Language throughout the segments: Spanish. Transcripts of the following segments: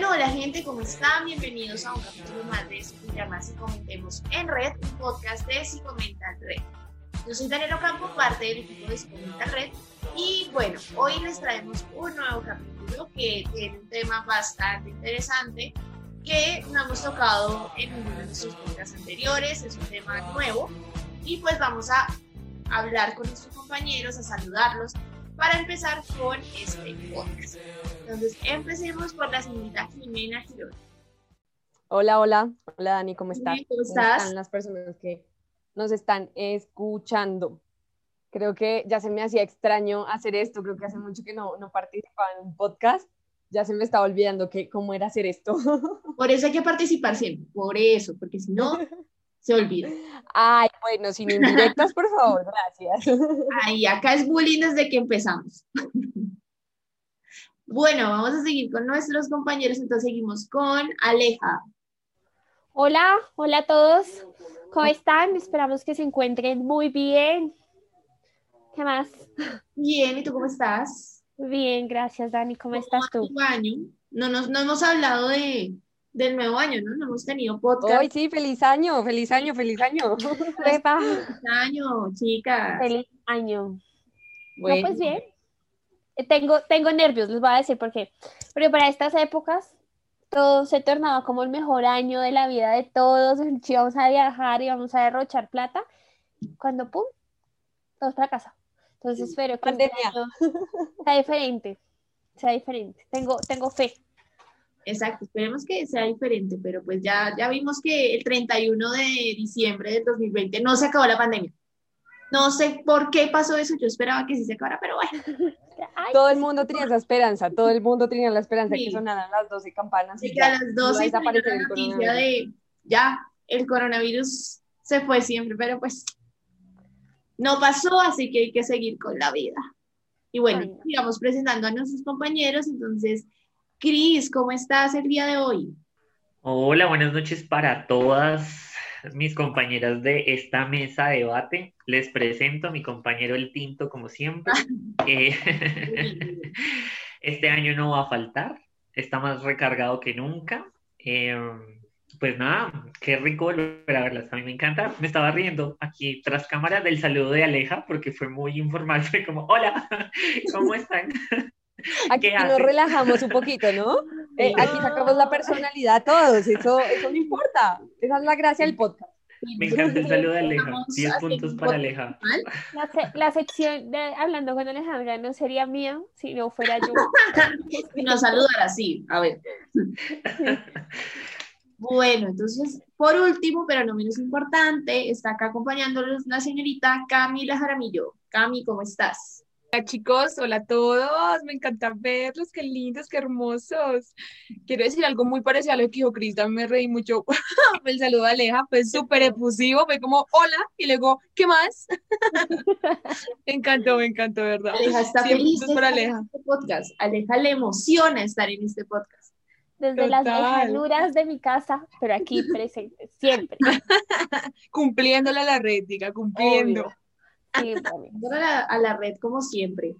Bueno, hola gente, ¿cómo están? Bienvenidos a un capítulo más de Escucha Más y Comentemos en Red, un podcast de Psicomental Red. Yo soy Daniela Campo, parte del equipo de Psicomental Red, y bueno, hoy les traemos un nuevo capítulo que tiene un tema bastante interesante que no hemos tocado en ninguno de nuestros podcasts anteriores, es un tema nuevo, y pues vamos a hablar con nuestros compañeros, a saludarlos para empezar con este podcast. Entonces, empecemos por la señorita Jimena Girón. Hola, hola. Hola, Dani, ¿cómo estás? ¿Cómo estás? están las personas que nos están escuchando? Creo que ya se me hacía extraño hacer esto, creo que hace mucho que no, no participaba en un podcast, ya se me estaba olvidando que cómo era hacer esto. Por eso hay que participar siempre, por eso, porque si no, se olvida. Ay, bueno, sin indirectas, por favor, gracias. Ay, acá es bullying desde que empezamos. Bueno, vamos a seguir con nuestros compañeros, entonces seguimos con Aleja. Hola, hola a todos. ¿Cómo están? Esperamos que se encuentren muy bien. ¿Qué más? Bien, ¿y tú cómo estás? Bien, gracias, Dani. ¿Cómo estás tú? año? No, nos, no hemos hablado de, del nuevo año, ¿no? No hemos tenido podcast. Hoy sí, feliz año, feliz año, feliz año. Feliz año, chicas. Feliz año. Bueno, No, pues bien. Eh, Tengo, tengo nervios, les voy a decir por qué. Pero para estas épocas, todo se tornaba como el mejor año de la vida de todos. Íbamos a viajar, íbamos a derrochar plata. Cuando, pum, todos para casa. Entonces espero que este año sea diferente. Sea diferente. Tengo, tengo fe. Exacto, esperemos que sea diferente, pero pues ya, ya vimos que el 31 de diciembre del 2020 no se acabó la pandemia. No sé por qué pasó eso, yo esperaba que sí se acabara, pero bueno, Ay, todo el mundo tenía esa esperanza, todo el mundo tenía la esperanza Sí. que sonaran las 12 campanas. y que a las iba a 12 salió desaparecer la el noticia de ya, el coronavirus se fue siempre, pero pues no pasó, así que hay que seguir con la vida. Y bueno, Bueno. sigamos presentando a nuestros compañeros, entonces, Cris, ¿cómo estás el día de hoy? Hola, buenas noches para todas mis compañeras de esta mesa de debate. Les presento a mi compañero El Tinto, como siempre. Eh, este año no va a faltar, está más recargado que nunca. Eh, pues nada, qué rico volver a verlas, a mí me encanta. Me estaba riendo aquí tras cámara del saludo de Aleja porque fue muy informal, fue como, hola, ¿cómo están? Aquí ¿Qué nos relajamos un poquito, ¿no? Eh, aquí sacamos la personalidad todos, eso, eso no importa. Esa es la gracia del podcast. Me encanta el saludo de Aleja, Estamos 10 haciendo puntos un para Aleja. La, se- la sección de hablando con Alejandra no sería mía si no fuera yo. Y nos saludar así, a ver. Bueno, entonces, por último, pero no menos importante, está acá acompañándonos la señorita Camila Jaramillo. Cami, ¿cómo estás? Hola chicos, hola a todos, me encanta verlos, qué lindos, qué hermosos. Quiero decir algo muy parecido a lo que dijo Cris, me reí mucho. El saludo de Aleja fue súper efusivo, fue como hola y luego, ¿qué más? Me encantó, me encantó, ¿verdad? Aleja está Cien feliz de para estar en Aleja. este podcast. Aleja le emociona estar en este podcast. Desde las lejanuras de mi casa, pero aquí presente, siempre. Cumpliéndole a la red, diga, cumpliendo. Obvio. Sí. A la, a la red como siempre.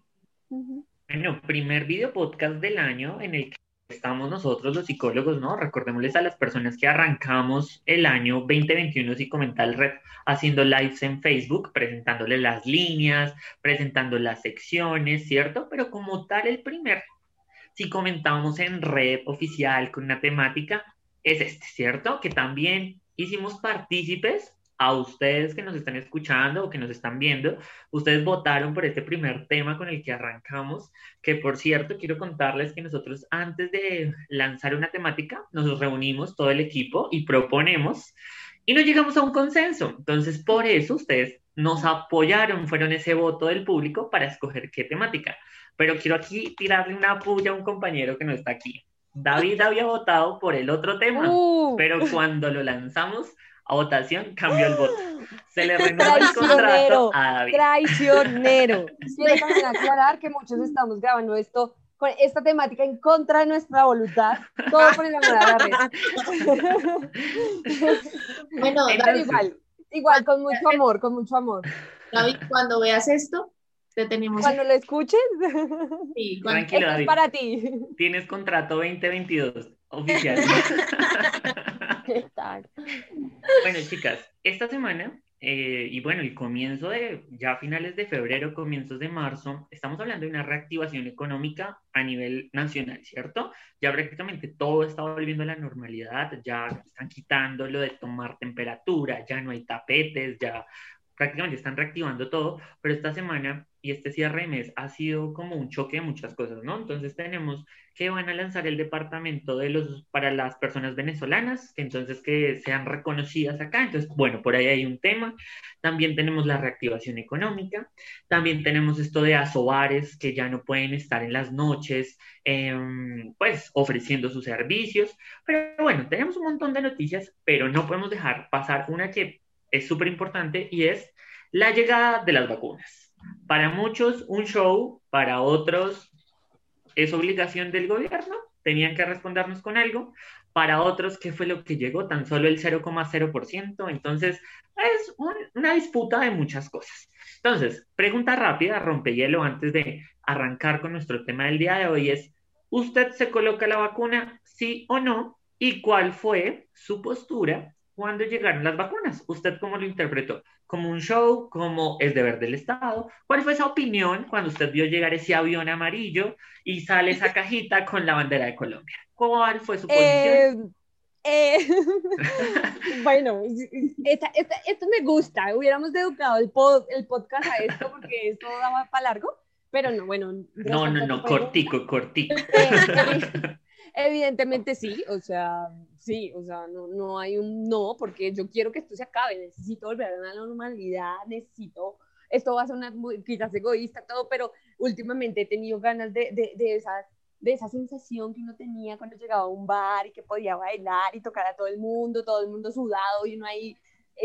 Bueno, primer video podcast del año en el que estamos nosotros los psicólogos, ¿no? Recordémosles a las personas que arrancamos el año 2021 Psicomental Red haciendo lives en Facebook, presentándoles las líneas, presentando las secciones, ¿cierto? Pero como tal, el primer, si comentábamos en red oficial con una temática, es este, ¿cierto? Que también hicimos partícipes a ustedes que nos están escuchando o que nos están viendo, ustedes votaron por este primer tema con el que arrancamos, que por cierto quiero contarles que nosotros antes de lanzar una temática nos reunimos todo el equipo y proponemos y no llegamos a un consenso. Entonces por eso ustedes nos apoyaron, fueron ese voto del público para escoger qué temática. Pero quiero aquí tirarle una puya a un compañero que no está aquí. David había votado por el otro tema, Uh, pero cuando lo lanzamos a votación cambió el voto. Se le renovó el contrato a David. traicionero. Quiero también aclarar que muchos estamos grabando esto con esta temática en contra de nuestra voluntad, todo por el amor a la red. Bueno, Entonces- David, igual, igual, con mucho amor, con mucho amor. David, cuando veas esto, te tenemos Cuando lo escuches, aquí. Cuando- Tranquilo, esto es David. para ti. Tienes contrato 2022. Oficial. Bueno, chicas, esta semana, eh, y bueno, el comienzo de, ya finales de febrero, comienzos de marzo, estamos hablando de una reactivación económica a nivel nacional, ¿cierto? Ya prácticamente todo está volviendo a la normalidad, ya están quitando lo de tomar temperatura, ya no hay tapetes, ya prácticamente están reactivando todo, pero esta semana y este cierre de mes ha sido como un choque de muchas cosas, ¿no? Entonces tenemos que van a lanzar el departamento de los para las personas venezolanas, que entonces que sean reconocidas acá. Entonces, bueno, por ahí hay un tema. También tenemos la reactivación económica. También tenemos esto de asobares que ya no pueden estar en las noches, em, pues ofreciendo sus servicios. Pero bueno, tenemos un montón de noticias, pero no podemos dejar pasar una que es súper importante y es la llegada de las vacunas. Para muchos un show, para otros es obligación del gobierno, tenían que respondernos con algo. Para otros, ¿qué fue lo que llegó? Tan solo el 0,0%. Entonces, es una disputa de muchas cosas. Entonces, pregunta rápida, rompehielo, antes de arrancar con nuestro tema del día de hoy es, ¿usted se coloca la vacuna, sí o no? ¿Y cuál fue su postura cuando llegaron las vacunas. ¿Usted cómo lo interpretó? ¿Como un show? ¿Como es deber del Estado? ¿Cuál fue esa opinión cuando usted vio llegar ese avión amarillo y sale esa cajita con la bandera de Colombia? ¿Cuál fue su posición? Eh, eh, bueno, esto me gusta. Hubiéramos dedicado el, el podcast a esto porque esto daba para largo, pero no, bueno. No, no, no, cortico, cortico. Eh, evidentemente sí, o sea, sí, o sea, no, no hay un no, porque yo quiero que esto se acabe, necesito volver a la normalidad, necesito, esto va a sonar muy, quizás egoísta, todo, pero últimamente he tenido ganas de, de, de, esa, de esa sensación que uno tenía cuando llegaba a un bar y que podía bailar y tocar a todo el mundo, todo el mundo sudado y uno ahí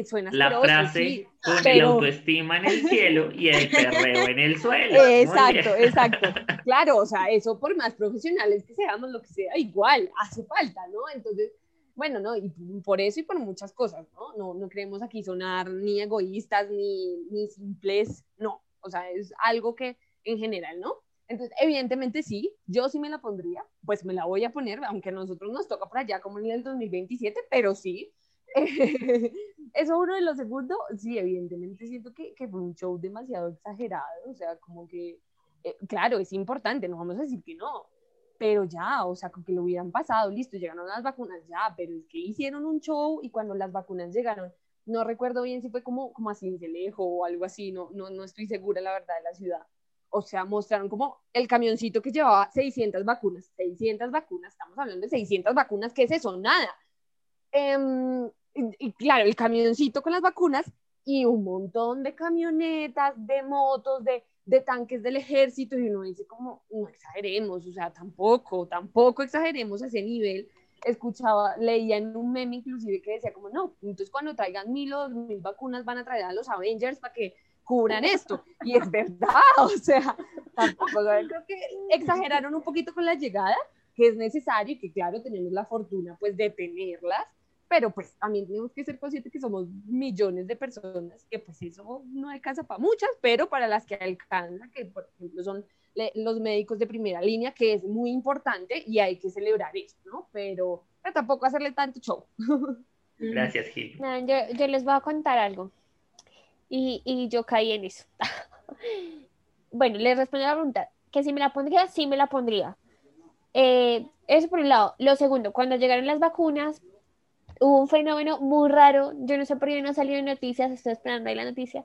suena la frase con el autoestima en el cielo y el perreo en el suelo. Exacto, exacto. Claro, o sea, eso por más profesionales que seamos, lo que sea, igual hace falta, ¿no? Entonces, bueno, ¿no? Y por eso y por muchas cosas, ¿no? No, no queremos aquí sonar ni egoístas ni, ni simples, no. O sea, es algo que en general, ¿no? Entonces, evidentemente sí, yo sí me la pondría, pues me la voy a poner, aunque a nosotros nos toca por allá como en el 2027, pero sí. Eso uno de los segundos, sí, evidentemente siento que, que fue un show demasiado exagerado, o sea, como que, eh, claro, es importante, no vamos a decir que no, pero ya, o sea, con que lo hubieran pasado, listo, llegaron las vacunas, ya, pero es que hicieron un show y cuando las vacunas llegaron, no recuerdo bien si fue como, como a Cincelejo o algo así, no, no, no estoy segura la verdad de la ciudad. O sea, mostraron como el camioncito que llevaba 600 vacunas, 600 vacunas, estamos hablando de 600 vacunas, ¿qué es eso? Nada. Eh, y, claro, el camioncito con las vacunas y un montón de camionetas, de motos, de, de tanques del ejército, y uno dice como, no exageremos, o sea, tampoco, tampoco exageremos a ese nivel. Escuchaba, leía en un meme inclusive que decía como, no, entonces cuando traigan mil o mil vacunas van a traer a los Avengers para que cubran esto. Y es verdad, o sea, tampoco, creo que exageraron un poquito con la llegada, que es necesario y que claro, tenemos la fortuna pues de tenerlas, pero pues también tenemos que ser conscientes que somos millones de personas, que pues eso no alcanza para muchas, pero para las que alcanza, que por ejemplo son los médicos de primera línea, que es muy importante y hay que celebrar eso, ¿no? Pero, tampoco hacerle tanto show. Gracias, Gil. yo, les voy a contar algo y, y yo caí en eso. bueno, les respondo a la pregunta, que si me la pondría, sí me la pondría. Eh, eso por un lado. Lo segundo, cuando llegaron las vacunas, hubo un fenómeno muy raro, yo no sé por qué no salió en noticias, estoy esperando ahí la noticia.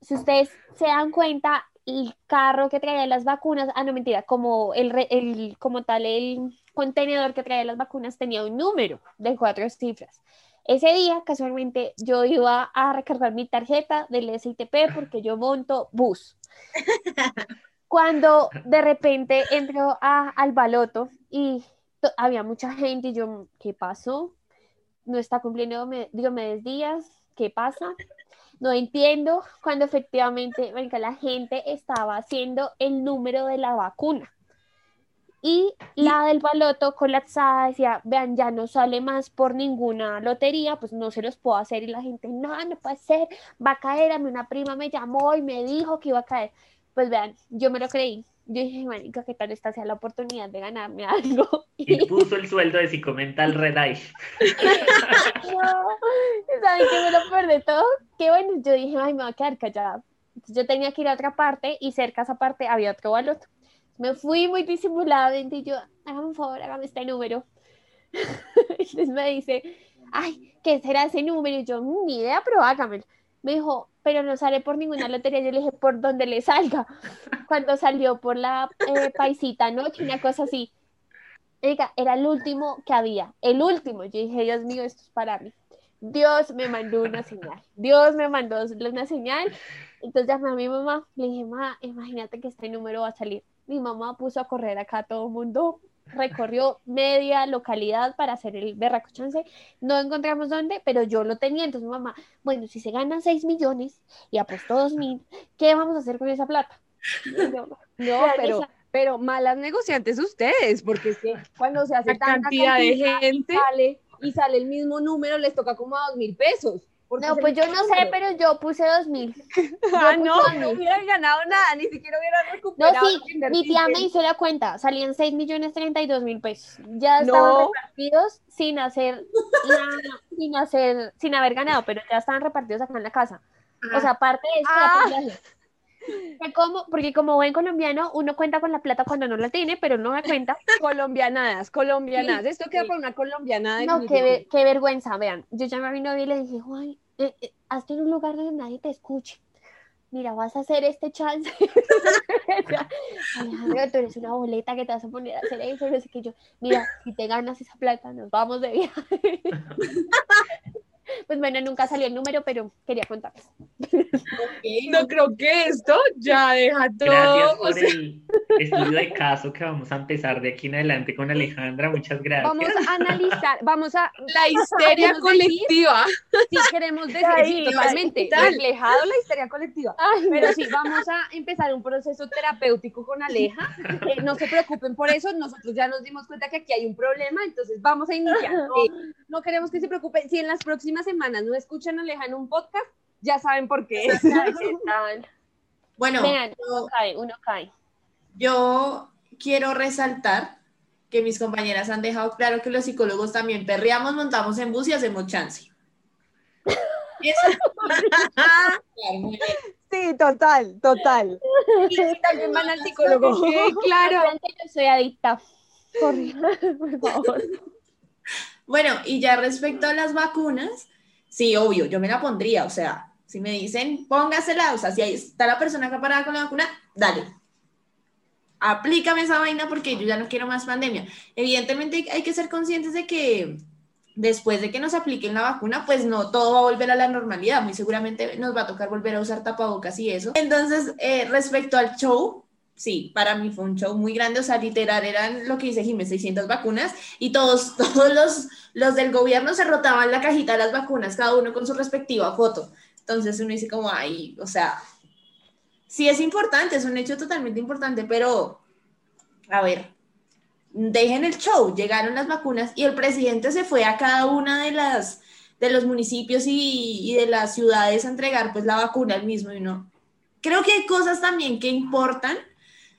Si ustedes se dan cuenta, el carro que traía las vacunas, ah, no mentira, como, el, el, como tal, el contenedor que traía las vacunas tenía un número de cuatro cifras. Ese día, casualmente, yo iba a recargar mi tarjeta del SITP porque yo monto bus. Cuando de repente entro a, al baloto y había mucha gente y yo, ¿qué pasó? No está cumpliendo Diomedes Díaz, ¿qué pasa? No entiendo cuando efectivamente venga, la gente estaba haciendo el número de la vacuna. Y la del baloto colapsada decía, vean, ya no sale más por ninguna lotería, pues no se los puedo hacer. Y la gente, no, no puede ser, va a caer. A mí una prima me llamó y me dijo que iba a caer. Pues vean, yo me lo creí. Yo dije, marica, ¿qué tal esta sea la oportunidad de ganarme algo? Y puso el sueldo de Psicomental Red Eye. No, ¿saben qué fue lo peor de todo? Que bueno, yo dije, ay, me voy a quedar callada. Entonces, yo tenía que ir a otra parte y cerca a esa parte había otro baloto. Me fui muy disimuladamente y yo, hágame un favor, hágame este número. Entonces me dice, ay, ¿qué será ese número? Y yo, "Mm, ni idea, pero hágamelo. Me dijo, pero no sale por ninguna lotería. Yo le dije, por donde le salga. Cuando salió por la eh, paisita noche, una cosa así. Oiga, era el último que había, el último. Yo dije, Dios mío, esto es para mí. Dios me mandó una señal. Dios me mandó una señal. Entonces llamé a mi mamá. Le dije, mamá, imagínate que este número va a salir. Mi mamá puso a correr acá todo el mundo. Recorrió media localidad para hacer el berraco chance. No encontramos dónde, pero yo lo tenía. Entonces mi mamá, bueno, si se ganan 6 millones y apostó 2 mil, ¿qué vamos a hacer con esa plata? Yo, No, pero, pero malas negociantes ustedes, porque es que cuando se hace La tanta cantidad de cantidad gente. sale, y sale el mismo número, les toca como a dos mil pesos. Porque No, pues yo no sé, pero yo puse 2 mil. Ah, yo no, puse no 2.000. hubieran ganado nada, ni siquiera hubieran No, recuperado. sí, lo que mi tía me hizo la cuenta, salían 6 millones 32 mil pesos. Ya estaban No. repartidos sin hacer, la- sin hacer, sin haber ganado, pero ya estaban repartidos acá en la casa. O sea, aparte de eso, Ah. Por como, porque como buen colombiano, uno cuenta con la plata cuando no la tiene, pero no da cuenta. Colombianadas, colombianadas. Sí, Esto queda para una colombianada. No, qué, qué vergüenza, vean. Yo llamé a mi novio y le dije, Juan, eh, eh, hazte en un lugar donde nadie te escuche. Mira, vas a hacer este chance. Alejandro, tú eres una boleta que te vas a poner a hacer eso. No sé qué yo. Mira, si te ganas esa plata, nos vamos de viaje. Pues bueno, nunca salió el número, pero quería contarles. No creo que esto ya deja todo. Gracias o por sea, el estudio de caso que vamos a empezar de aquí en adelante con Alejandra. Muchas gracias. Vamos a analizar, vamos a. la histeria colectiva. Sí, queremos decir, sí, totalmente, total. reflejado la histeria colectiva. Ay, Pero sí, vamos a empezar un proceso terapéutico con Aleja. Eh, no se preocupen por eso, nosotros ya nos dimos cuenta que aquí hay un problema, entonces vamos a iniciar. No, no queremos que se preocupen. Si en las próximas semanas no escuchan a Aleja en un podcast, ya saben por qué es. Bueno, Vean, yo- uno cae, uno cae. Yo quiero resaltar que mis compañeras han dejado claro que los psicólogos también perreamos, montamos en bus y hacemos chance. Sí, total, total. Y también van al psicólogo. Sí, claro. Yo soy adicta. Por, por favor. Bueno, y ya respecto a las vacunas, sí, obvio, yo me la pondría, o sea, si me dicen póngasela, o sea, si ahí está la persona acá parada con la vacuna, dale. Aplícame esa vaina porque yo ya no quiero más pandemia. Evidentemente hay que ser conscientes de que después de que nos apliquen la vacuna, pues no todo va a volver a la normalidad. Muy seguramente nos va a tocar volver a usar tapabocas y eso. Entonces, eh, respecto al show, sí, para mí fue un show muy grande. O sea, literal, eran lo que dice Jiménez, 600 vacunas y todos, todos los, los del gobierno se rotaban la cajita de las vacunas, cada uno con su respectiva foto. Entonces uno dice como, ay, o sea, sí es importante, es un hecho totalmente importante, pero, a ver, dejen el show, llegaron las vacunas y el presidente se fue a cada una de las de los municipios y, y de las ciudades a entregar pues la vacuna al mismo y no. Creo que hay cosas también que importan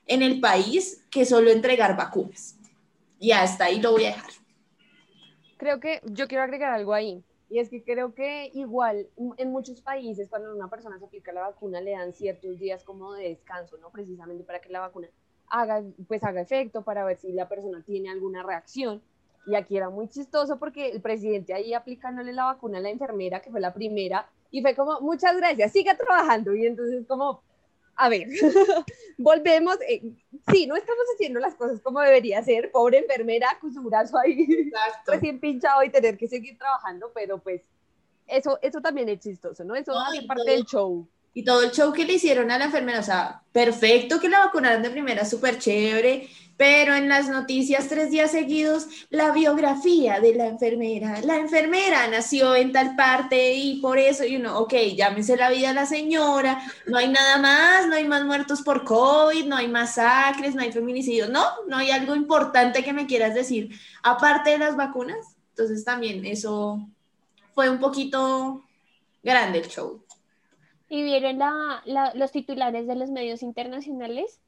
en el país que solo entregar vacunas. Y hasta ahí lo voy a dejar. Creo que yo quiero agregar algo ahí. Y es que creo que igual en muchos países cuando una persona se aplica la vacuna le dan ciertos días como de descanso, ¿no? Precisamente para que la vacuna haga, pues haga efecto, para ver si la persona tiene alguna reacción. Y aquí era muy chistoso porque el presidente ahí aplicándole la vacuna a la enfermera, que fue la primera, y fue como, muchas gracias, siga trabajando. Y entonces como, a ver, volvemos, eh, sí, no estamos haciendo las cosas como debería ser, pobre enfermera con su brazo ahí Exacto. recién pinchado y tener que seguir trabajando, pero pues eso, eso también es chistoso, ¿no? Eso No, hace parte todo- del show. Y todo el show que le hicieron a la enfermera, o sea, perfecto que la vacunaron de primera, súper chévere, pero en las noticias tres días seguidos, la biografía de la enfermera, la enfermera nació en tal parte y por eso, y uno, ok, llámese la vida a la señora, no hay nada más, no hay más muertos por COVID, no hay masacres, no hay feminicidios, no, no hay algo importante que me quieras decir, aparte de las vacunas, entonces también eso fue un poquito grande el show. ¿Y vieron la, la- los titulares de los medios internacionales?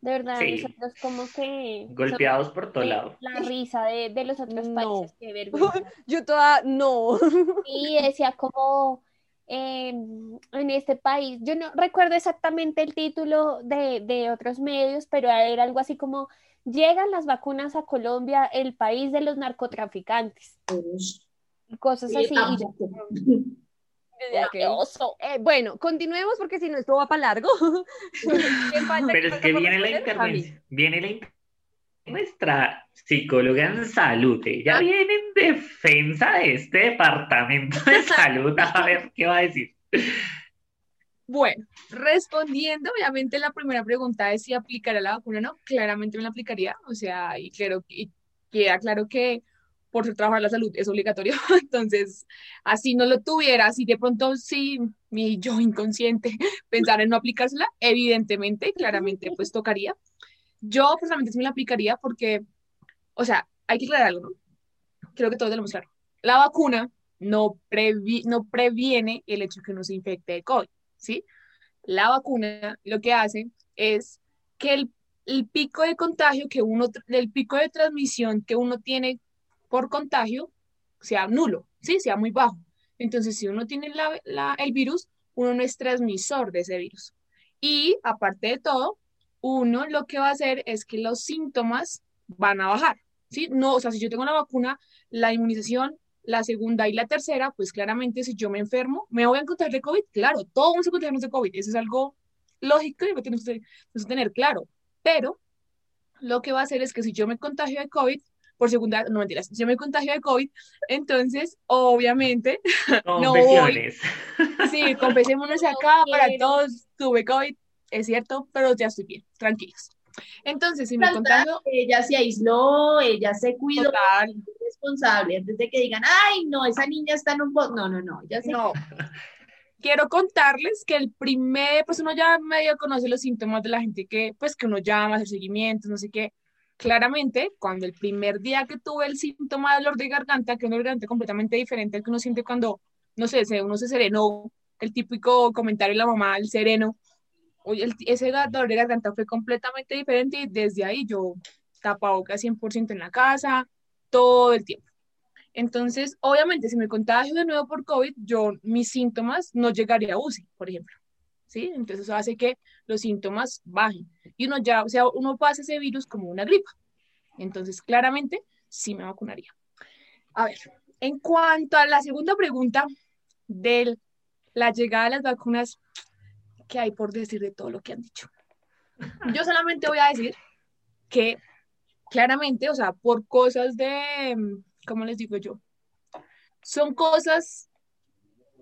De verdad, Sí. nosotros como que Golpeados por todo lado. la risa de, de los otros No. países, qué vergüenza. Yo toda, no. Y decía como eh, en este país, yo no recuerdo exactamente el título de, de otros medios, pero era algo así como, llegan las vacunas a Colombia, el país de los narcotraficantes, y cosas Sí, así. yo, tampoco. "Ay, Ok. qué oso". Eh, bueno, continuemos porque si no esto va para largo. Pero es que viene la intervención, viene la inter- nuestra psicóloga en salud, ella viene en defensa de este departamento de salud, a ver qué va a decir. Bueno, respondiendo, obviamente la primera pregunta es si aplicará la vacuna o no. Claramente me la aplicaría, o sea, y claro, y queda claro que por ser trabajador de la salud es obligatorio. Entonces, así no lo tuviera, si de pronto sí mi yo inconsciente pensara en no aplicársela, evidentemente, claramente, pues tocaría. Yo personalmente sí me la aplicaría porque, o sea, hay que aclarar algo, ¿no? Creo que todos tenemos claro. La vacuna no, previ- no previene el hecho que uno se infecte de COVID, ¿sí? La vacuna lo que hace es que el, el pico de contagio que uno, el pico de transmisión que uno tiene por contagio sea nulo, ¿sí? Sea muy bajo. Entonces, si uno tiene el virus, uno no es transmisor de ese virus. Y aparte de todo, uno lo que va a hacer es que los síntomas van a bajar, ¿sí? No, o sea, si yo tengo la vacuna, la inmunización, la segunda y la tercera, pues claramente si yo me enfermo, me voy a contagiar de COVID, claro, todos vamos a contagiarnos de COVID, eso es algo lógico y lo tenemos que tener claro, pero lo que va a hacer es que si yo me contagio de COVID, por segunda, no mentiras, yo me contagio de COVID, entonces obviamente, No voy. Sí, confesémonos No acá para todos, tuve COVID, es cierto, pero ya estoy bien, tranquilos. Entonces, si me contagio, Ella se aisló, ella se cuidó, total, es responsable, antes de que digan, ay, no, esa niña está en un... po-". No, no, no, ella se... No. Quiero contarles que el primer, pues uno ya medio conoce los síntomas de la gente que, pues que uno llama, hace seguimientos, no sé qué. Claramente, cuando el primer día que tuve el síntoma de dolor de garganta, que es un dolor de garganta completamente diferente al que uno siente cuando, no sé, uno se serenó, el típico comentario de la mamá, el sereno, oye, el- ese dolor de garganta fue completamente diferente y desde ahí yo tapabocas 100% en la casa, todo el tiempo. Entonces, obviamente, si me contagio de nuevo por COVID, yo, mis síntomas no llegaría a UCI, por ejemplo. Entonces, eso hace que los síntomas bajen. Y uno ya, o sea, uno pasa ese virus como una gripa. Entonces, claramente, sí me vacunaría. A ver, en cuanto a la segunda pregunta de la llegada de las vacunas, ¿qué hay por decir de todo lo que han dicho? Yo solamente voy a decir que claramente, o sea, por cosas de, ¿cómo les digo yo? Son cosas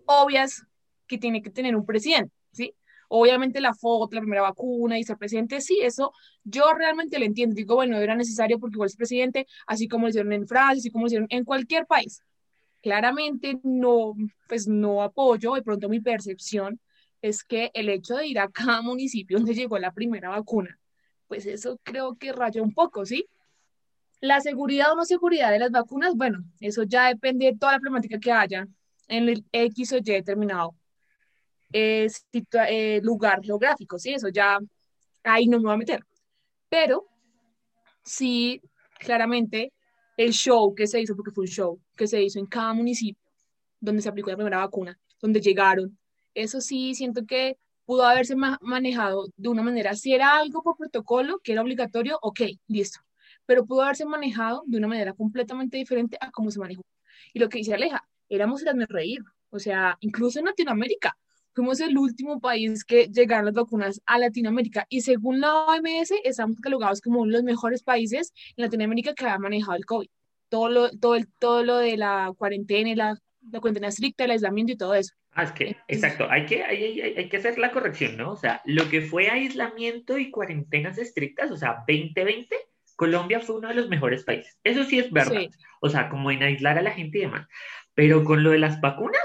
obvias que tiene que tener un presidente. Obviamente la foto, la primera vacuna y ser presidente, sí, eso yo realmente lo entiendo. Digo, bueno, era necesario porque igual es presidente, así como lo hicieron en Francia, así como lo hicieron en cualquier país. Claramente no, pues no apoyo, de pronto mi percepción es que el hecho de ir a cada municipio donde llegó la primera vacuna, pues eso creo que raya un poco, ¿sí? La seguridad o no seguridad de las vacunas, bueno, eso ya depende de toda la problemática que haya en el X o Y determinado eh, situa- eh, lugar geográfico, ¿sí? Eso ya ahí no me voy a meter. Pero sí, claramente, el show que se hizo, porque fue un show que se hizo en cada municipio donde se aplicó la primera vacuna, donde llegaron, eso sí siento que pudo haberse ma- manejado de una manera, si era algo por protocolo, que era obligatorio, ok, listo, pero pudo haberse manejado de una manera completamente diferente a cómo se manejó. Y lo que dice Aleja, éramos el reír, o sea, incluso en Latinoamérica, fuimos el último país que llegaron las vacunas a Latinoamérica y según la OMS estamos catalogados como uno de los mejores países en Latinoamérica que ha manejado el COVID. Todo lo, todo el, todo lo de la cuarentena, y la, la cuarentena estricta, el aislamiento y todo eso. Ah, es que, exacto, hay que, hay, hay- hay que hacer la corrección, ¿no? O sea, lo que fue aislamiento y cuarentenas estrictas, o sea, 2020, Colombia fue uno de los mejores países. Eso sí es verdad. Sí. O sea, como en aislar a la gente y demás. Pero con lo de las vacunas,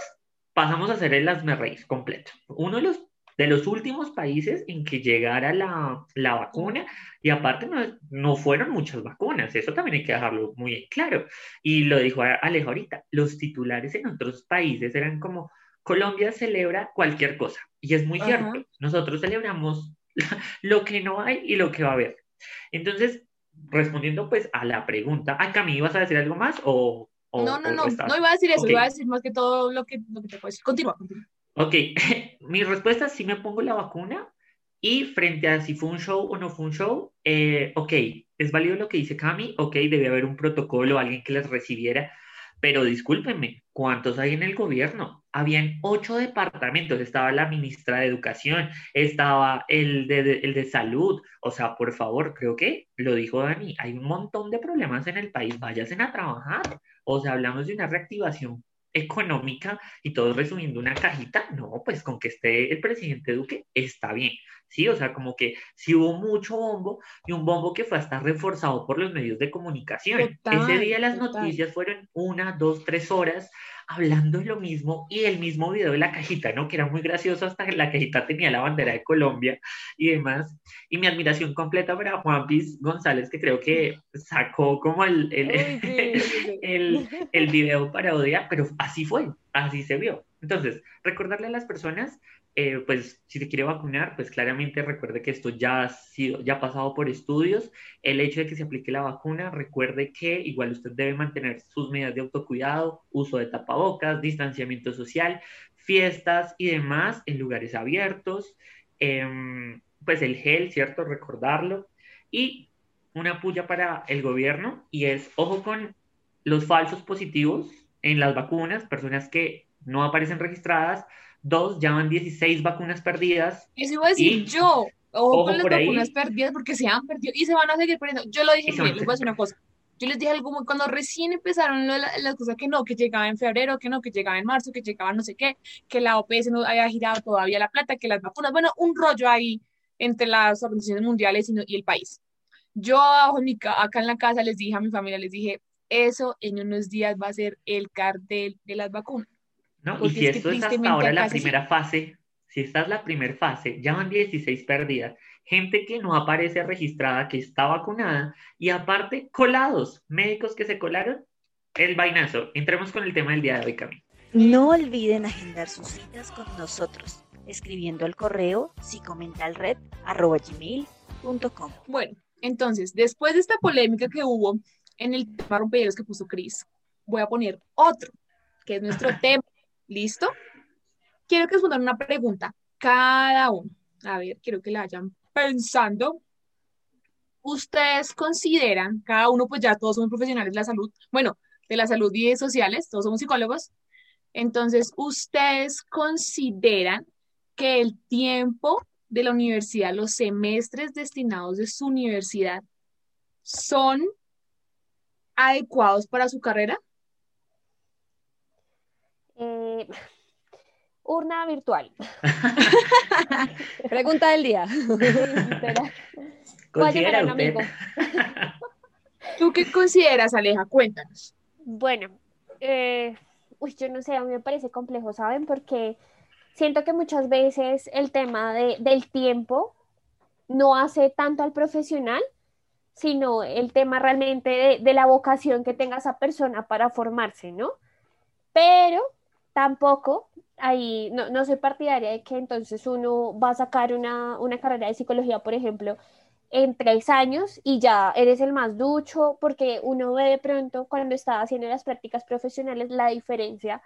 pasamos a hacer el reír completo. Uno de los, de los últimos países en que llegara la, la vacuna, y aparte no, no fueron muchas vacunas, eso también hay que dejarlo muy claro. Y lo dijo Alejo ahorita, los titulares en otros países eran como, Colombia celebra cualquier cosa, y es muy Ajá. cierto, nosotros celebramos lo que no hay y lo que va a haber. Entonces, respondiendo pues a la pregunta, ¿a Cami vas a decir algo más o... o No, no, o no, estás- no iba a decir eso, Ok. iba a decir más que todo lo que, lo que te puedo decir. Continúa, continúa. Ok, mi respuesta es sí me pongo la vacuna y frente a si fue un show o no fue un show, eh, ok, es válido lo que dice Cami, ok, debe haber un protocolo, alguien que les recibiera, pero discúlpenme, ¿cuántos hay en el gobierno? Habían ocho departamentos, estaba la ministra de Educación, estaba el de, de- el de Salud, o sea, por favor, creo que lo dijo Dani, hay un montón de problemas en el país, váyanse a trabajar, o sea, hablamos de una reactivación económica y todos resumiendo una cajita, no, pues con que esté el presidente Duque está bien, ¿sí? O sea, como que sí hubo mucho bombo y un bombo que fue hasta reforzado por los medios de comunicación. Total, Ese día las total. noticias fueron una, dos, tres horas hablando de lo mismo y el mismo video de la cajita, ¿no? Que era muy gracioso hasta que la cajita tenía la bandera de Colombia y demás. Y mi admiración completa para Juan Piz González, que creo que sacó como el, el, Uy, sí, sí, sí. El, el video parodia, pero así fue, así se vio. Entonces, recordarle a las personas, eh, pues si se quiere vacunar, pues claramente recuerde que esto ya ha sido, ya ha pasado por estudios. El hecho de que se aplique la vacuna, recuerde que igual usted debe mantener sus medidas de autocuidado, uso de tapabocas, distanciamiento social, fiestas y demás en lugares abiertos. Em, pues el gel, ¿cierto? Recordarlo. Y una puya para el gobierno y es, ojo con los falsos positivos en las vacunas, personas que no aparecen registradas. Dos, ya van 16 vacunas perdidas. Eso iba a decir Y- yo. Ojo con las por ahí. vacunas perdidas porque se han perdido y se van a seguir perdiendo. Yo lo dije, miren, les voy a decir una cosa. Yo les dije algo muy- cuando recién empezaron de la- las cosas que no, que llegaba en febrero, que no, que llegaba en marzo, que llegaba no sé qué, que la OPS no había girado todavía la plata, que las vacunas, bueno, un rollo ahí entre las organizaciones mundiales y, no- y el país. Yo acá en la casa les dije a mi familia, les dije, eso en unos días va a ser el cartel de las vacunas. ¿no? Y si es que esto es hasta ahora la primera fase, si esta es la primera fase, ya van 16 perdidas, gente que no aparece registrada, que está vacunada, y aparte colados, médicos que se colaron, el vainazo. Entremos con el tema del día de hoy, Cami. No olviden agendar sus citas con nosotros escribiendo al correo psicomentalred.gmail.com. Bueno, entonces, después de esta polémica que hubo en el tema rompehielos que puso Cris, voy a poner otro, que es nuestro tema. ¿Listo? Quiero que respondan una pregunta cada uno. A ver, quiero que la vayan pensando. ¿Ustedes consideran, cada uno, pues ya todos somos profesionales de la salud, bueno, de la salud y de sociales, todos somos psicólogos, entonces, ¿ustedes consideran que el tiempo de la universidad, los semestres destinados de su universidad, son adecuados para su carrera? Eh, urna virtual. Pregunta del día. ¿Considera usted? ¿Tú qué consideras, Aleja? Cuéntanos. Bueno, eh, uy, yo no sé, a mí me parece complejo, ¿saben? Porque siento que muchas veces el tema de- del tiempo no hace tanto al profesional, sino el tema realmente de, la vocación que tenga esa persona para formarse, ¿no? Pero tampoco ahí no, no soy partidaria de que entonces uno va a sacar una, una carrera de psicología, por ejemplo, en tres años y ya eres el más ducho, porque uno ve de pronto cuando está haciendo las prácticas profesionales la diferencia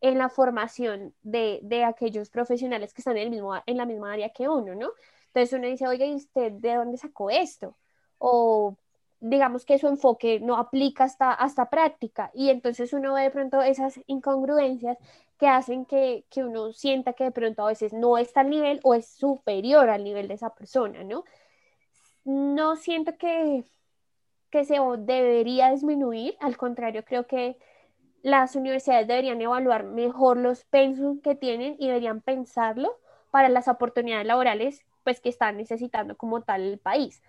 en la formación de, de aquellos profesionales que están en, el mismo, en la misma área que uno, ¿no? Entonces uno dice, oye, ¿y usted de dónde sacó esto? O digamos que su enfoque no aplica hasta, hasta práctica y entonces uno ve de pronto esas incongruencias que hacen que, que uno sienta que de pronto a veces no está al nivel o es superior al nivel de esa persona, ¿no? No siento que, que se debería disminuir, al contrario, creo que las universidades deberían evaluar mejor los pensum que tienen y deberían pensarlo para las oportunidades laborales pues que están necesitando como tal el país.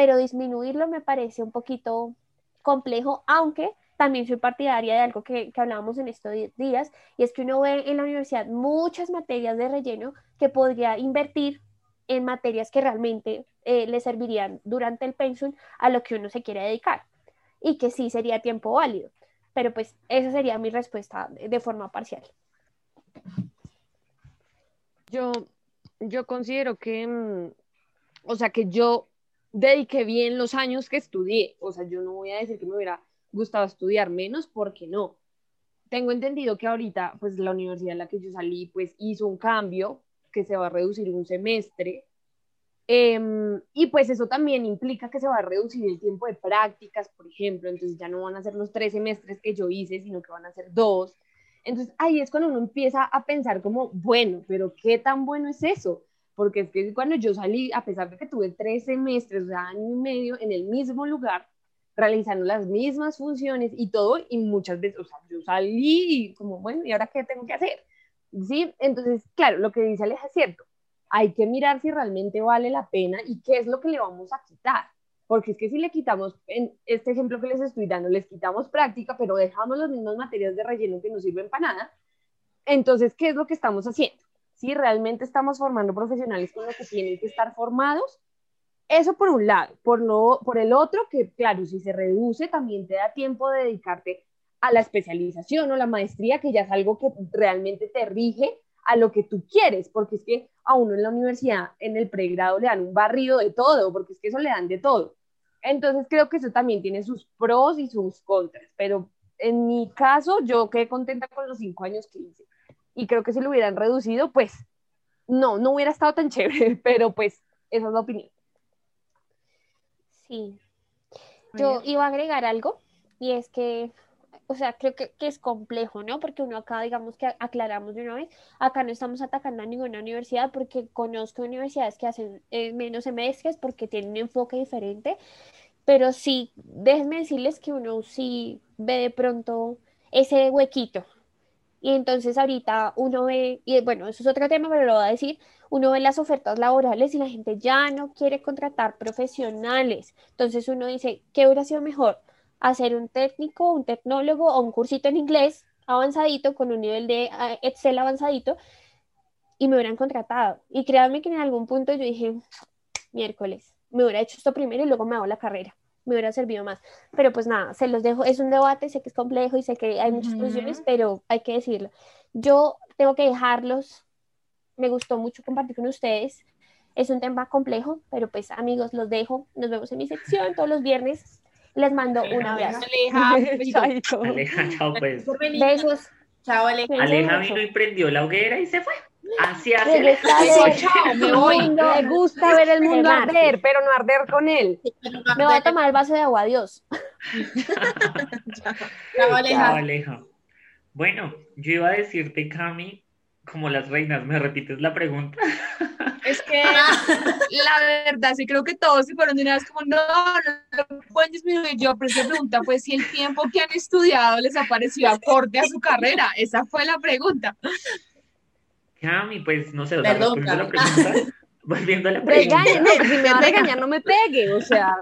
Pero disminuirlo me parece un poquito complejo, aunque también soy partidaria de algo que, que hablábamos en estos días, y es que uno ve en la universidad muchas materias de relleno que podría invertir en materias que realmente eh, le servirían durante el pensum a lo que uno se quiere dedicar y que sí sería tiempo válido. Pero pues esa sería mi respuesta de, forma parcial. Yo, yo considero que, mm, o sea, que yo dediqué bien los años que estudié. O sea, yo no voy a decir que me hubiera gustado estudiar menos, porque no. Tengo entendido que ahorita, pues la universidad en la que yo salí, pues hizo un cambio, que se va a reducir un semestre. Em, y pues eso también implica que se va a reducir el tiempo de prácticas, por ejemplo. Entonces ya no van a ser los tres semestres que yo hice, sino que van a ser dos. Entonces ahí es cuando uno empieza a pensar como, bueno, pero ¿qué tan bueno es eso? Porque es que cuando yo salí, a pesar de que tuve tres semestres, o sea, año y medio en el mismo lugar, realizando las mismas funciones y todo, y muchas veces, o sea, yo salí y como, bueno, ¿y ahora qué tengo que hacer? ¿Sí? Entonces, claro, lo que dice Aleja es cierto. Hay que mirar si realmente vale la pena y qué es lo que le vamos a quitar. Porque es que si le quitamos, en este ejemplo que les estoy dando, les quitamos práctica, pero dejamos las mismas materias de relleno que no sirven para nada, entonces, ¿qué es lo que estamos haciendo? Si realmente estamos formando profesionales con los que tienen que estar formados, eso por un lado. Por, lo, por el otro, que claro, si se reduce, también te da tiempo de dedicarte a la especialización o la maestría, que ya es algo que realmente te rige a lo que tú quieres, porque es que a uno en la universidad, en el pregrado, le dan un barrido de todo, porque es que eso le dan de todo. Entonces creo que eso también tiene sus pros y sus contras, pero en mi caso yo quedé contenta con los cinco años que hice y creo que si lo hubieran reducido, pues no, no hubiera estado tan chévere, pero pues esa es la opinión. Sí. Yo iba a agregar algo y es que, o sea, creo que, que, es complejo, ¿no? Porque uno acá, digamos que aclaramos de una vez, acá no estamos atacando a ninguna universidad porque conozco universidades que hacen eh, menos semestres porque tienen un enfoque diferente, pero sí, déjenme decirles que uno sí ve de pronto ese huequito. Y entonces ahorita uno ve, y bueno, eso es otro tema, pero lo voy a decir, uno ve las ofertas laborales y la gente ya no quiere contratar profesionales. Entonces uno dice, ¿qué hubiera sido mejor? Hacer un técnico, un tecnólogo o un cursito en inglés avanzadito con un nivel de ah, Excel avanzadito y me hubieran contratado. Y créanme que en algún punto yo dije, miércoles, me hubiera hecho esto primero y luego me hago la carrera. Me hubiera servido más. Pero pues nada, se los dejo. Es un debate, sé que es complejo y sé que hay muchas posiciones, pero hay que decirlo. Yo tengo que dejarlos me gustó mucho compartir con ustedes. Es un tema complejo, pero pues amigos, los dejo. Nos vemos en mi sección todos los viernes. Les mando un abrazo. Aleja, Aleja, chao pues. Besos. Chao, Aleja. Aleja vino y prendió la hoguera y se fue. Así hace. Chao, me voy. Me gusta ver el mundo arder, pero no arder con él. Me voy a tomar el vaso de agua, adiós. Chao, Aleja. Chao, Aleja. Bueno, yo iba a decirte, Cami, como las reinas, ¿me repites la pregunta? Es que la verdad, sí creo que todos se fueron de una vez como, no, no, no pueden disminuir yo, pero esa pregunta fue si el tiempo que han estudiado les ha parecido acorde a su carrera. Esa fue la pregunta. Cami, pues no sé, o sea, Perdón, volviendo a la pregunta, volviendo a la pregunta. Regañe, no, si me va a regañar, no me pegue, o sea.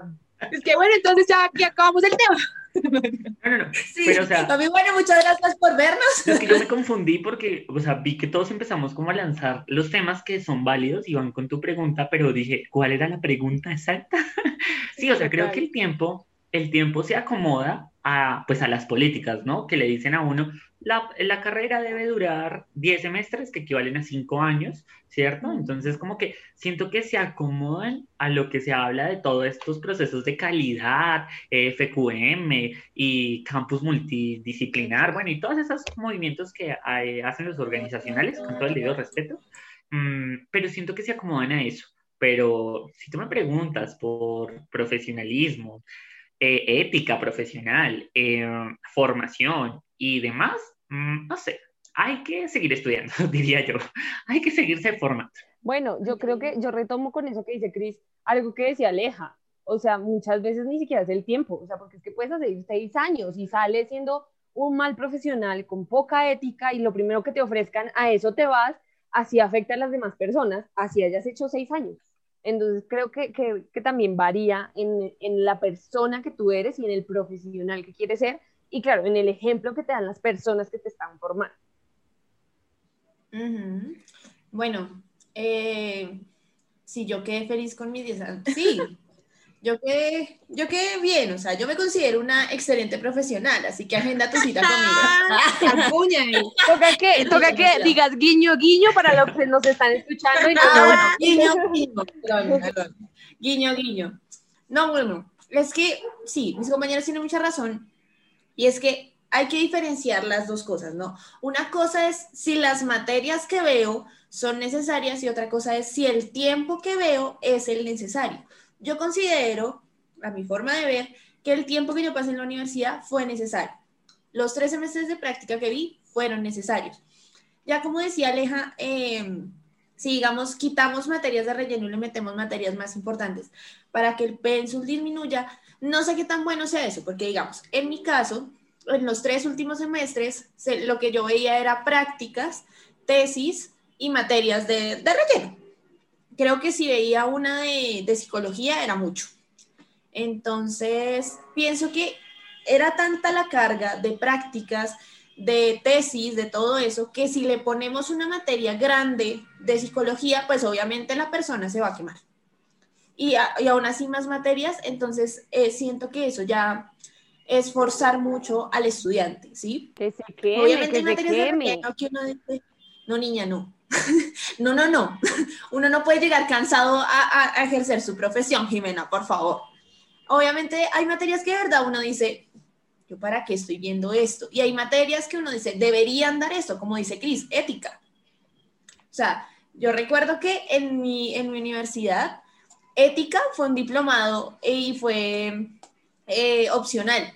Es que bueno, entonces ya aquí acabamos el tema. No, no, no, Sí, pero o sea, también bueno, muchas gracias por vernos. Es que yo me confundí porque, o sea, vi que todos empezamos como a lanzar los temas que son válidos y van con tu pregunta, pero dije, ¿cuál era la pregunta exacta? Sí, o sea, creo que el tiempo, el tiempo se acomoda a, pues, a las políticas, ¿no? Que le dicen a uno, la, la carrera debe durar 10 semestres, que equivalen a 5 años, ¿cierto? Entonces, como que siento que se acomodan a lo que se habla de todos estos procesos de calidad, eh, FQM y campus multidisciplinar, bueno, y todos esos movimientos que hay- hacen los organizacionales, con todo el debido respeto, Mm, pero siento que se acomodan a eso. Pero si tú me preguntas por profesionalismo, eh, ética profesional, eh, formación y demás, mm, no sé, hay que seguir estudiando, diría yo. Hay que seguirse formando. Bueno, yo creo que yo retomo con eso que dice Cris, algo que decía Aleja. O sea, muchas veces ni siquiera es el tiempo, o sea, porque es que puedes hacer seis años y sales siendo un mal profesional con poca ética y lo primero que te ofrezcan, a eso te vas, así afecta a las demás personas, así hayas hecho seis años. Entonces creo que, que, que también varía en, en la persona que tú eres y en el profesional que quieres ser y claro, en el ejemplo que te dan las personas que te están formando. Bueno, eh, sí, yo quedé feliz con mis 10 años. Sí, yo quedé, yo quedé bien, o sea, yo me considero una excelente profesional, así que agenda tu cita conmigo. Ahí. Toca que, toca que digas guiño, guiño para los que nos están escuchando y no Ah, guiño, guiño, perdón, perdón. guiño, guiño. No, bueno, es que sí, mis compañeros tienen mucha razón, y es que hay que diferenciar las dos cosas, ¿no? Una cosa es si las materias que veo son necesarias y otra cosa es si el tiempo que veo es el necesario. Yo considero, a mi forma de ver, que el tiempo que yo pasé en la universidad fue necesario. Los tres semestres de práctica que vi fueron necesarios. Ya como decía Aleja, eh, si digamos quitamos materias de relleno y le metemos materias más importantes para que el pénsul disminuya, no sé qué tan bueno sea eso, porque digamos, en mi caso, en los tres últimos semestres, se- lo que yo veía era prácticas, tesis y materias de, de relleno. Creo que si veía una de, de psicología era mucho. Entonces, pienso que era tanta la carga de prácticas, de tesis, de todo eso, que si le ponemos una materia grande de psicología, pues obviamente la persona se va a quemar. Y, a- y aún así más materias, entonces eh, siento que eso ya es forzar mucho al estudiante, ¿sí? Que se queme, Obviamente que hay se materias de queme. relleno que uno dice, no niña, no. no, no, no. Uno no puede llegar cansado a, a- a ejercer su profesión, Jimena, por favor. Obviamente hay materias que de verdad uno dice, yo para qué estoy viendo esto. Y hay materias que uno dice, deberían dar esto, como dice Cris, ética. O sea, yo recuerdo que en mi, en mi universidad, ética fue un diplomado y fue eh, opcional.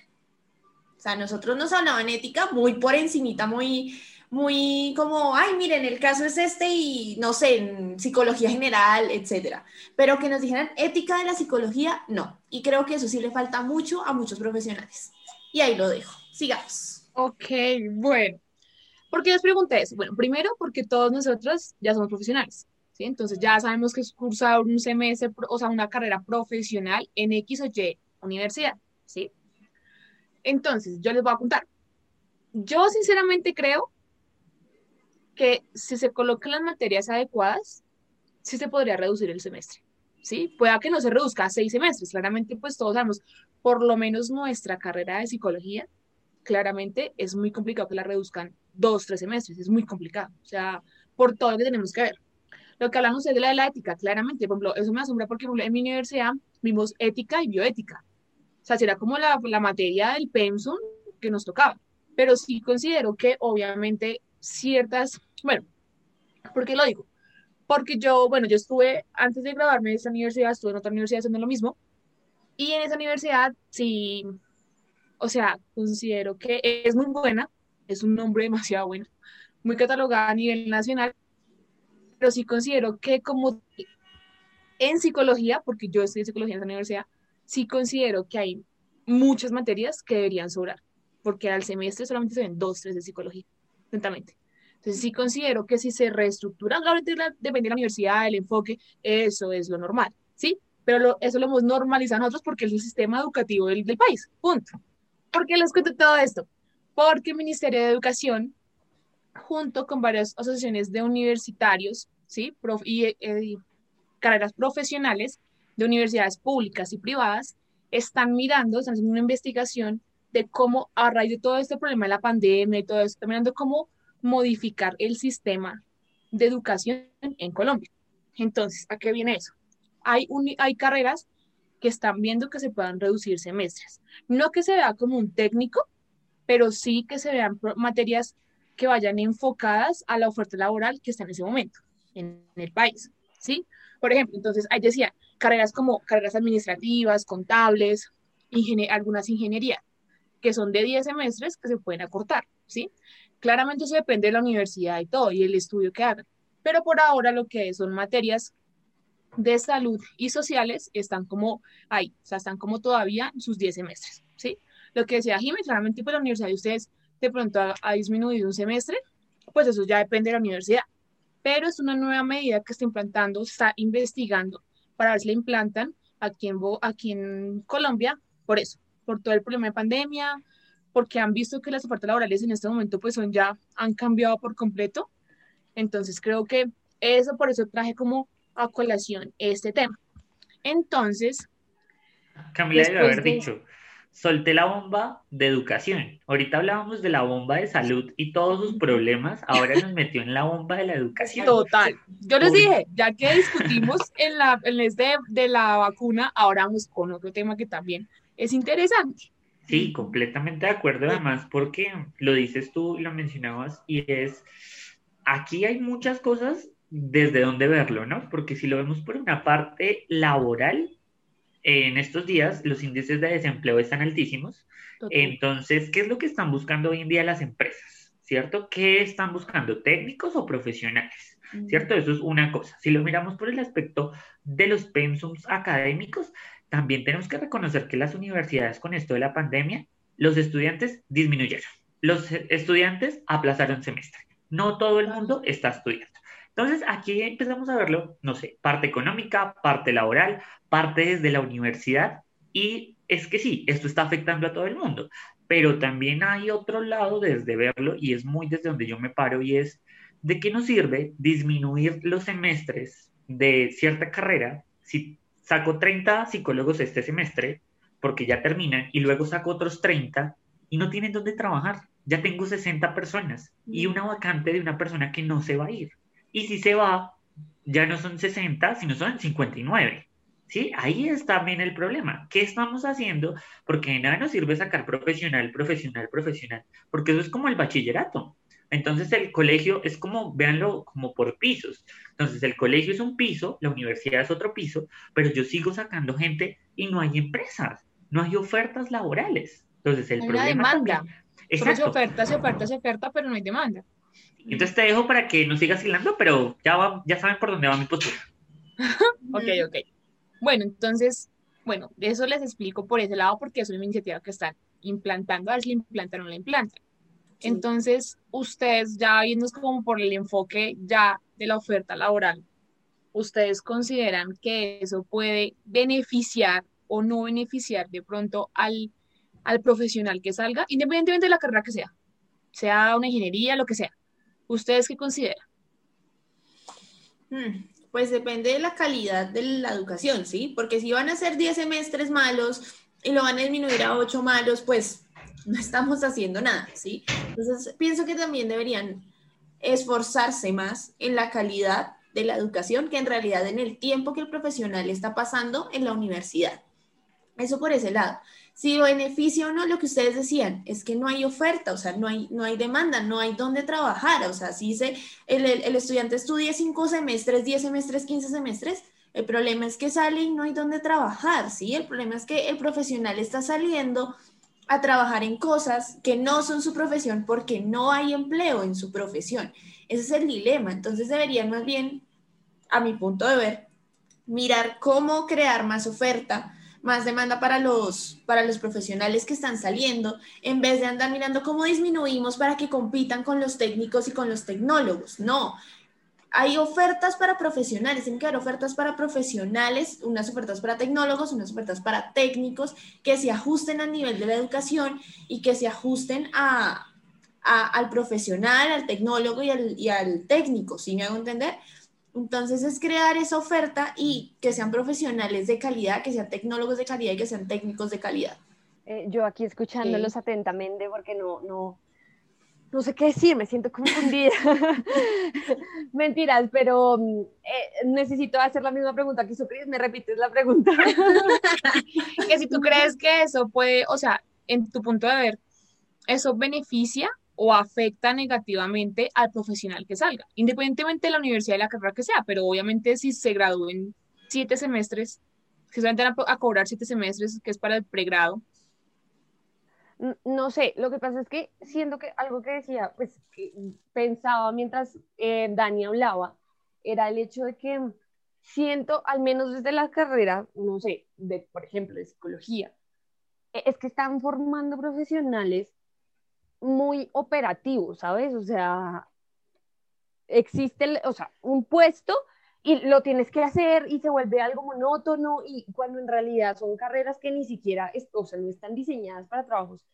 O sea, nosotros nos hablaban ética muy por encimita, muy, muy como, ay, miren, el caso es este y no sé, en psicología general, etcétera. Pero que nos dijeran ética de la psicología, no. Y creo que eso sí le falta mucho a muchos profesionales. Y ahí lo dejo. Sigamos. Ok, bueno. ¿Por qué les pregunté eso? Bueno, primero porque todos nosotros ya somos profesionales, Entonces ya sabemos que es cursar un semestre, o sea, una carrera profesional en X o Y universidad, ¿sí? Entonces, yo les voy a contar. Yo sinceramente creo que si se colocan las materias adecuadas, sí se podría reducir el semestre, ¿sí? Pueda que no se reduzca a seis semestres, claramente pues todos sabemos, por lo menos nuestra carrera de psicología, claramente es muy complicado que la reduzcan dos, tres semestres, es muy complicado, o sea, por todo lo que tenemos que ver. Lo que hablamos es de la, de la ética, claramente, por ejemplo, eso me asombra porque por ejemplo, en mi universidad vimos ética y bioética, o sea, será como la, la materia del pensum que nos tocaba, pero sí considero que obviamente ciertas, bueno, ¿por qué lo digo? Porque yo, bueno, yo estuve, antes de graduarme de esta universidad, estuve en otra universidad haciendo lo mismo, y en esa universidad sí, o sea, considero que es muy buena, es un nombre demasiado bueno, muy catalogada a nivel nacional, pero sí considero que como en psicología, porque yo estudié psicología en esa universidad, sí considero que hay muchas materias que deberían sobrar, porque al semestre solamente se ven dos, tres de psicología, lentamente. Entonces sí considero que si se reestructura, obviamente la- depende de la universidad, el enfoque, eso es lo normal, ¿sí? Pero lo- eso lo hemos normalizado nosotros porque es el sistema educativo del, del país, punto. ¿Por qué les cuento todo esto? Porque el Ministerio de Educación, junto con varias asociaciones de universitarios, ¿sí? Y eh, eh, carreras profesionales de universidades públicas y privadas, están mirando, están haciendo una investigación de cómo, a raíz de todo este problema de la pandemia y todo esto, están mirando cómo modificar el sistema de educación en Colombia. Entonces, ¿a qué viene eso? Hay, hay carreras que están viendo que se puedan reducir semestres. No que se vea como un técnico, pero sí que se vean materias que vayan enfocadas a la oferta laboral que está en ese momento en el país, ¿sí? Por ejemplo, entonces, ahí decía, carreras como carreras administrativas, contables, algunas ingeniería, que son de 10 semestres que se pueden acortar, ¿sí? Claramente eso depende de la universidad y todo, y el estudio que hagan. Pero por ahora lo que son materias de salud y sociales están como ahí, o sea, están como todavía sus 10 semestres, ¿sí? Lo que decía Jiménez, claramente pues la universidad de ustedes de pronto ha, ha disminuido un semestre, pues eso ya depende de la universidad. Pero es una nueva medida que está implantando, está investigando para ver si la implantan aquí en, aquí en Colombia, por eso, por todo el problema de pandemia, porque han visto que las ofertas laborales en este momento pues son ya, han cambiado por completo. Entonces creo que eso, por eso traje como a colación este tema. Entonces, Camila debe haber de- dicho, solté la bomba de educación. Ahorita hablábamos de la bomba de salud y todos sus problemas, ahora nos metió en la bomba de la educación. Total. Yo les dije, ya que discutimos en la en este de la vacuna, ahora vamos con otro tema que también es interesante. Sí, completamente de acuerdo, además, porque lo dices tú y lo mencionabas, y es, aquí hay muchas cosas desde donde verlo, ¿no? Porque si lo vemos por una parte laboral, en estos días los índices de desempleo están altísimos, entonces, ¿qué es lo que están buscando hoy en día las empresas? ¿Cierto? ¿Qué están buscando? ¿Técnicos o profesionales? ¿Cierto? Eso es una cosa. Si lo miramos por el aspecto de los pensums académicos, también tenemos que reconocer que las universidades con esto de la pandemia, los estudiantes disminuyeron. Los estudiantes aplazaron semestre. No todo el mundo está estudiando. Entonces, aquí empezamos a verlo, no sé, parte económica, parte laboral, parte desde la universidad. Y es que sí, esto está afectando a todo el mundo. Pero también hay otro lado desde verlo, y es muy desde donde yo me paro, y es ¿de qué nos sirve disminuir los semestres de cierta carrera si saco 30 psicólogos este semestre, porque ya terminan, y luego saco otros 30 y no tienen dónde trabajar? Ya tengo 60 personas y una vacante de una persona que no se va a ir. Y si se va, ya no son 60, sino son 59. ¿Sí? Ahí está también el problema. ¿Qué estamos haciendo? Porque de nada nos sirve sacar profesional, profesional, profesional, porque eso es como el bachillerato. Entonces el colegio es como, véanlo, como por pisos. Entonces el colegio es un piso, la universidad es otro piso, pero yo sigo sacando gente y no hay empresas, no hay ofertas laborales. Entonces el Hay una problema demanda. Solo se Exacto. oferta, se oferta, se oferta, pero no hay demanda. Entonces te dejo para que no sigas hilando, pero ya, va- ya saben por dónde va mi postura. Ok, ok. Bueno, entonces, bueno, de eso les explico por ese lado, porque es una iniciativa que están implantando, a ver si la implantan o no la implantan. Sí. Entonces, ustedes ya viendo como por el enfoque ya de la oferta laboral, ¿ustedes consideran que eso puede beneficiar o no beneficiar de pronto al, al profesional que salga, independientemente de la carrera que sea, sea una ingeniería, lo que sea? ¿Ustedes qué consideran? Hmm, Pues depende de la calidad de la educación, ¿sí? Porque si van a ser 10 semestres malos y lo van a disminuir a 8 malos, pues no estamos haciendo nada, ¿sí? Entonces, pienso que también deberían esforzarse más en la calidad de la educación que en realidad en el tiempo que el profesional está pasando en la universidad. Eso por ese lado. Si beneficia o no, lo que ustedes decían es que no hay oferta, o sea, no hay, no hay demanda, no hay dónde trabajar. O sea, si se, el, el- el estudiante estudia cinco semestres, 10 semestres, 15 semestres, el problema es que sale y no hay dónde trabajar, ¿sí? El problema es que el profesional está saliendo a trabajar en cosas que no son su profesión porque no hay empleo en su profesión. Ese es el dilema. Entonces deberían más bien, a mi punto de ver, mirar cómo crear más oferta, más demanda para los, para los profesionales que están saliendo, en vez de andar mirando cómo disminuimos para que compitan con los técnicos y con los tecnólogos. No, hay ofertas para profesionales, tienen que haber ofertas para profesionales, unas ofertas para tecnólogos, unas ofertas para técnicos, que se ajusten al nivel de la educación y que se ajusten a, al profesional, al tecnólogo y al, y al técnico, ¿sí me hago entender? Entonces es crear esa oferta y que sean profesionales de calidad, que sean tecnólogos de calidad y que sean técnicos de calidad. Eh, yo aquí escuchándolos atentamente porque no, no, no sé qué decir, me siento confundida. Mentiras, pero mm, eh, necesito hacer la misma pregunta que hizo Cris, ¿me repites la pregunta? que si tú crees que eso puede, o sea, en tu punto de ver, eso beneficia o afecta negativamente al profesional que salga, independientemente de la universidad y la carrera que sea, pero obviamente si se gradúa en siete semestres, si solamente van a, cobrar siete semestres, que es para el pregrado, No sé, lo que pasa es que siento que algo que decía, pues que pensaba mientras eh, Dani hablaba, era el hecho de que siento, al menos desde la carrera, no sé, de, por ejemplo, de psicología, e- es que están formando profesionales muy operativos, ¿sabes? O sea, existe, o sea, un puesto y lo tienes que hacer y se vuelve algo monótono y cuando en realidad son carreras que ni siquiera, o sea, no están diseñadas para trabajos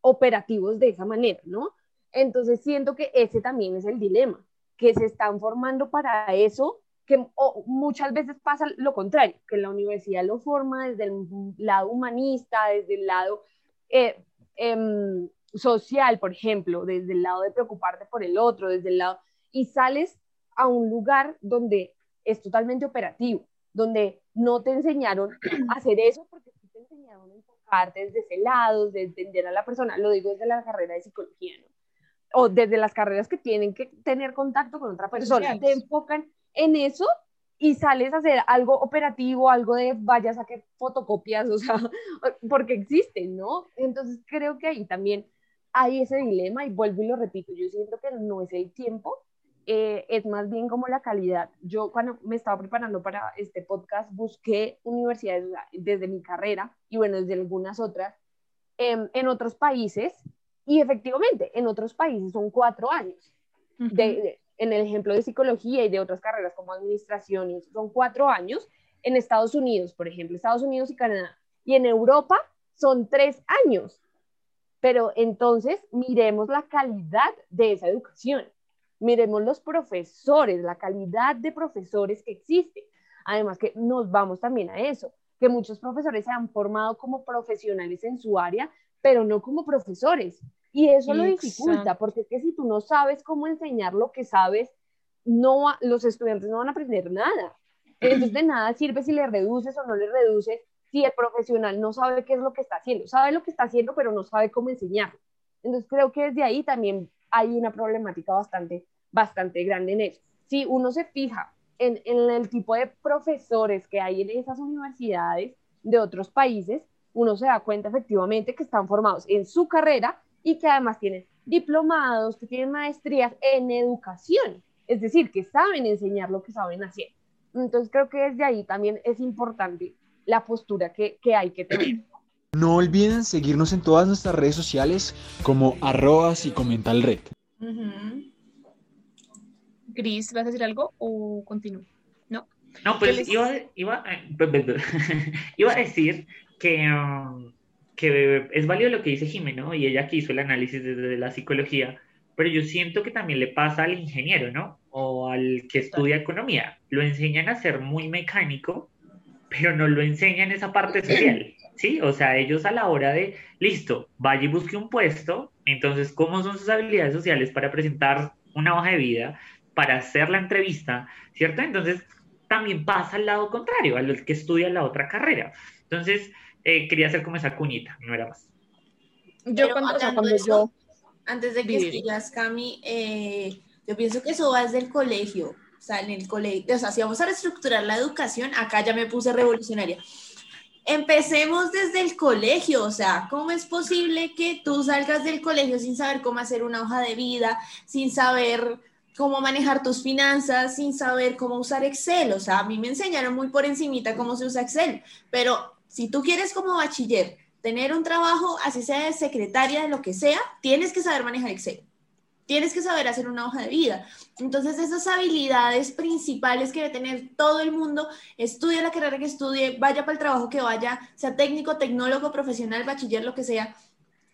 operativos de esa manera, ¿no? Entonces siento que ese también es el dilema, que se están formando para eso que muchas veces pasa lo contrario, que la universidad lo forma desde el lado humanista, desde el lado eh, em, social, por ejemplo, desde el lado de preocuparte por el otro, desde el lado, y sales a un lugar donde es totalmente operativo, donde no te enseñaron a hacer eso porque sí te enseñaron a enfocarte desde ese lado, de entender a la persona, lo digo desde la carrera de psicología, ¿no? o desde las carreras que tienen que tener contacto con otra persona, te enfocan en eso y sales a hacer algo operativo, algo de vayas a que fotocopias, o sea, porque existen, ¿no? Entonces creo que ahí también hay ese dilema y vuelvo y lo repito, yo siento que no es el tiempo, eh, es más bien como la calidad. Yo cuando me estaba preparando para este podcast busqué universidades desde mi carrera y bueno, desde algunas otras em, en otros países y efectivamente en otros países son cuatro años. de, en el ejemplo de psicología y de otras carreras como administración, son cuatro años. En Estados Unidos, por ejemplo, Estados Unidos y Canadá. Y en Europa son tres años. Pero entonces miremos la calidad de esa educación, miremos los profesores, la calidad de profesores que existe. Además que nos vamos también a eso, que muchos profesores se han formado como profesionales en su área, pero no como profesores. Y eso lo dificulta, porque es que si tú no sabes cómo enseñar lo que sabes, no los estudiantes no van a aprender nada. Entonces de nada sirve si le reduces o no le reduces si el profesional no sabe qué es lo que está haciendo, sabe lo que está haciendo, pero no sabe cómo enseñarlo. Entonces creo que desde ahí también hay una problemática bastante, bastante grande en eso. Si uno se fija en, en el tipo de profesores que hay en esas universidades de otros países, uno se da cuenta efectivamente que están formados en su carrera y que además tienen diplomados, que tienen maestrías en educación, es decir, que saben enseñar lo que saben hacer. Entonces creo que desde ahí también es importante la postura que, que hay que tener. No olviden seguirnos en todas nuestras redes sociales como arroba red. Gris, ¿vas a decir algo o continúo? No. No, pues iba, iba, iba, a decir que, um, que es válido lo que dice Jimena, ¿no? Y ella aquí hizo el análisis desde la psicología, pero yo siento que también le pasa al ingeniero, ¿no? O al que estudia economía. Lo enseñan a ser muy mecánico pero no lo enseñan esa parte social, ¿sí? O sea, ellos a la hora de, listo, vaya y busque un puesto, entonces, ¿cómo son sus habilidades sociales para presentar una hoja de vida, para hacer la entrevista, ¿cierto? Entonces, también pasa al lado contrario, al que estudia la otra carrera. Entonces, eh, quería hacer como esa cuñita, no era más. Yo cuando, yo... Antes de que sigas, Cami, eh, yo pienso que eso va desde el colegio o sea, en el colegio, o sea, si vamos a reestructurar la educación, acá ya me puse revolucionaria. Empecemos desde el colegio, o sea, ¿cómo es posible que tú salgas del colegio sin saber cómo hacer una hoja de vida, sin saber cómo manejar tus finanzas, sin saber cómo usar Excel? O sea, a mí me enseñaron muy por encimita cómo se usa Excel, pero si tú quieres como bachiller tener un trabajo, así sea de secretaria, de lo que sea, tienes que saber manejar Excel. Tienes que saber hacer una hoja de vida. Entonces, esas habilidades principales que debe tener todo el mundo, estudie la carrera que estudie, vaya para el trabajo que vaya, sea técnico, tecnólogo, profesional, bachiller, lo que sea,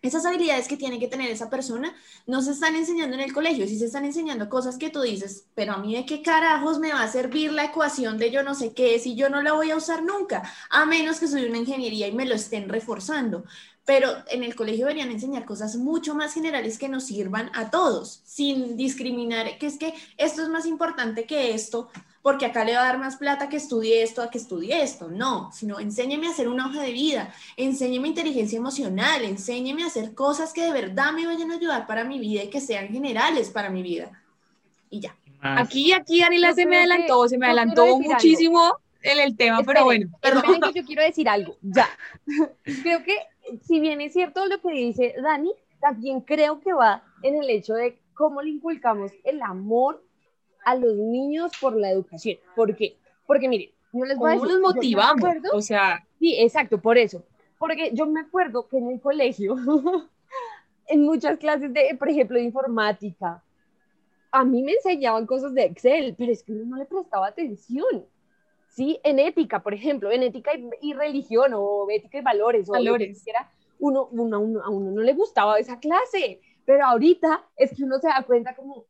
esas habilidades que tiene que tener esa persona no se están enseñando en el colegio, sí se están enseñando cosas que tú dices, pero a mí de qué carajos me va a servir la ecuación de yo no sé qué si yo no la voy a usar nunca, a menos que soy una ingeniería y me lo estén reforzando pero en el colegio deberían enseñar cosas mucho más generales que nos sirvan a todos, sin discriminar, que es que esto es más importante que esto, porque acá le va a dar más plata que estudie esto a que estudie esto, no, sino enséñeme a hacer una hoja de vida, enséñeme inteligencia emocional, enséñeme a hacer cosas que de verdad me vayan a ayudar para mi vida y que sean generales para mi vida. Y ya. Aquí, aquí Daniela se me adelantó, se me adelantó muchísimo en el tema, pero bueno. Perdón. que yo quiero decir algo, ya. Creo que si bien es cierto lo que dice Dani, también creo que va en el hecho de cómo le inculcamos el amor a los niños por la educación. ¿Por qué? Porque miren, yo les voy a decir, los motivamos? o sea, sí, exacto, por eso. Porque yo me acuerdo que en el colegio, en muchas clases de, por ejemplo, de informática, a mí me enseñaban cosas de Excel, pero es que uno no le prestaba atención. ¿Sí? En ética, por ejemplo, en ética y, religión o ética y valores, o valores. uno, uno, a uno no le gustaba esa clase, pero ahorita es que uno se da cuenta como,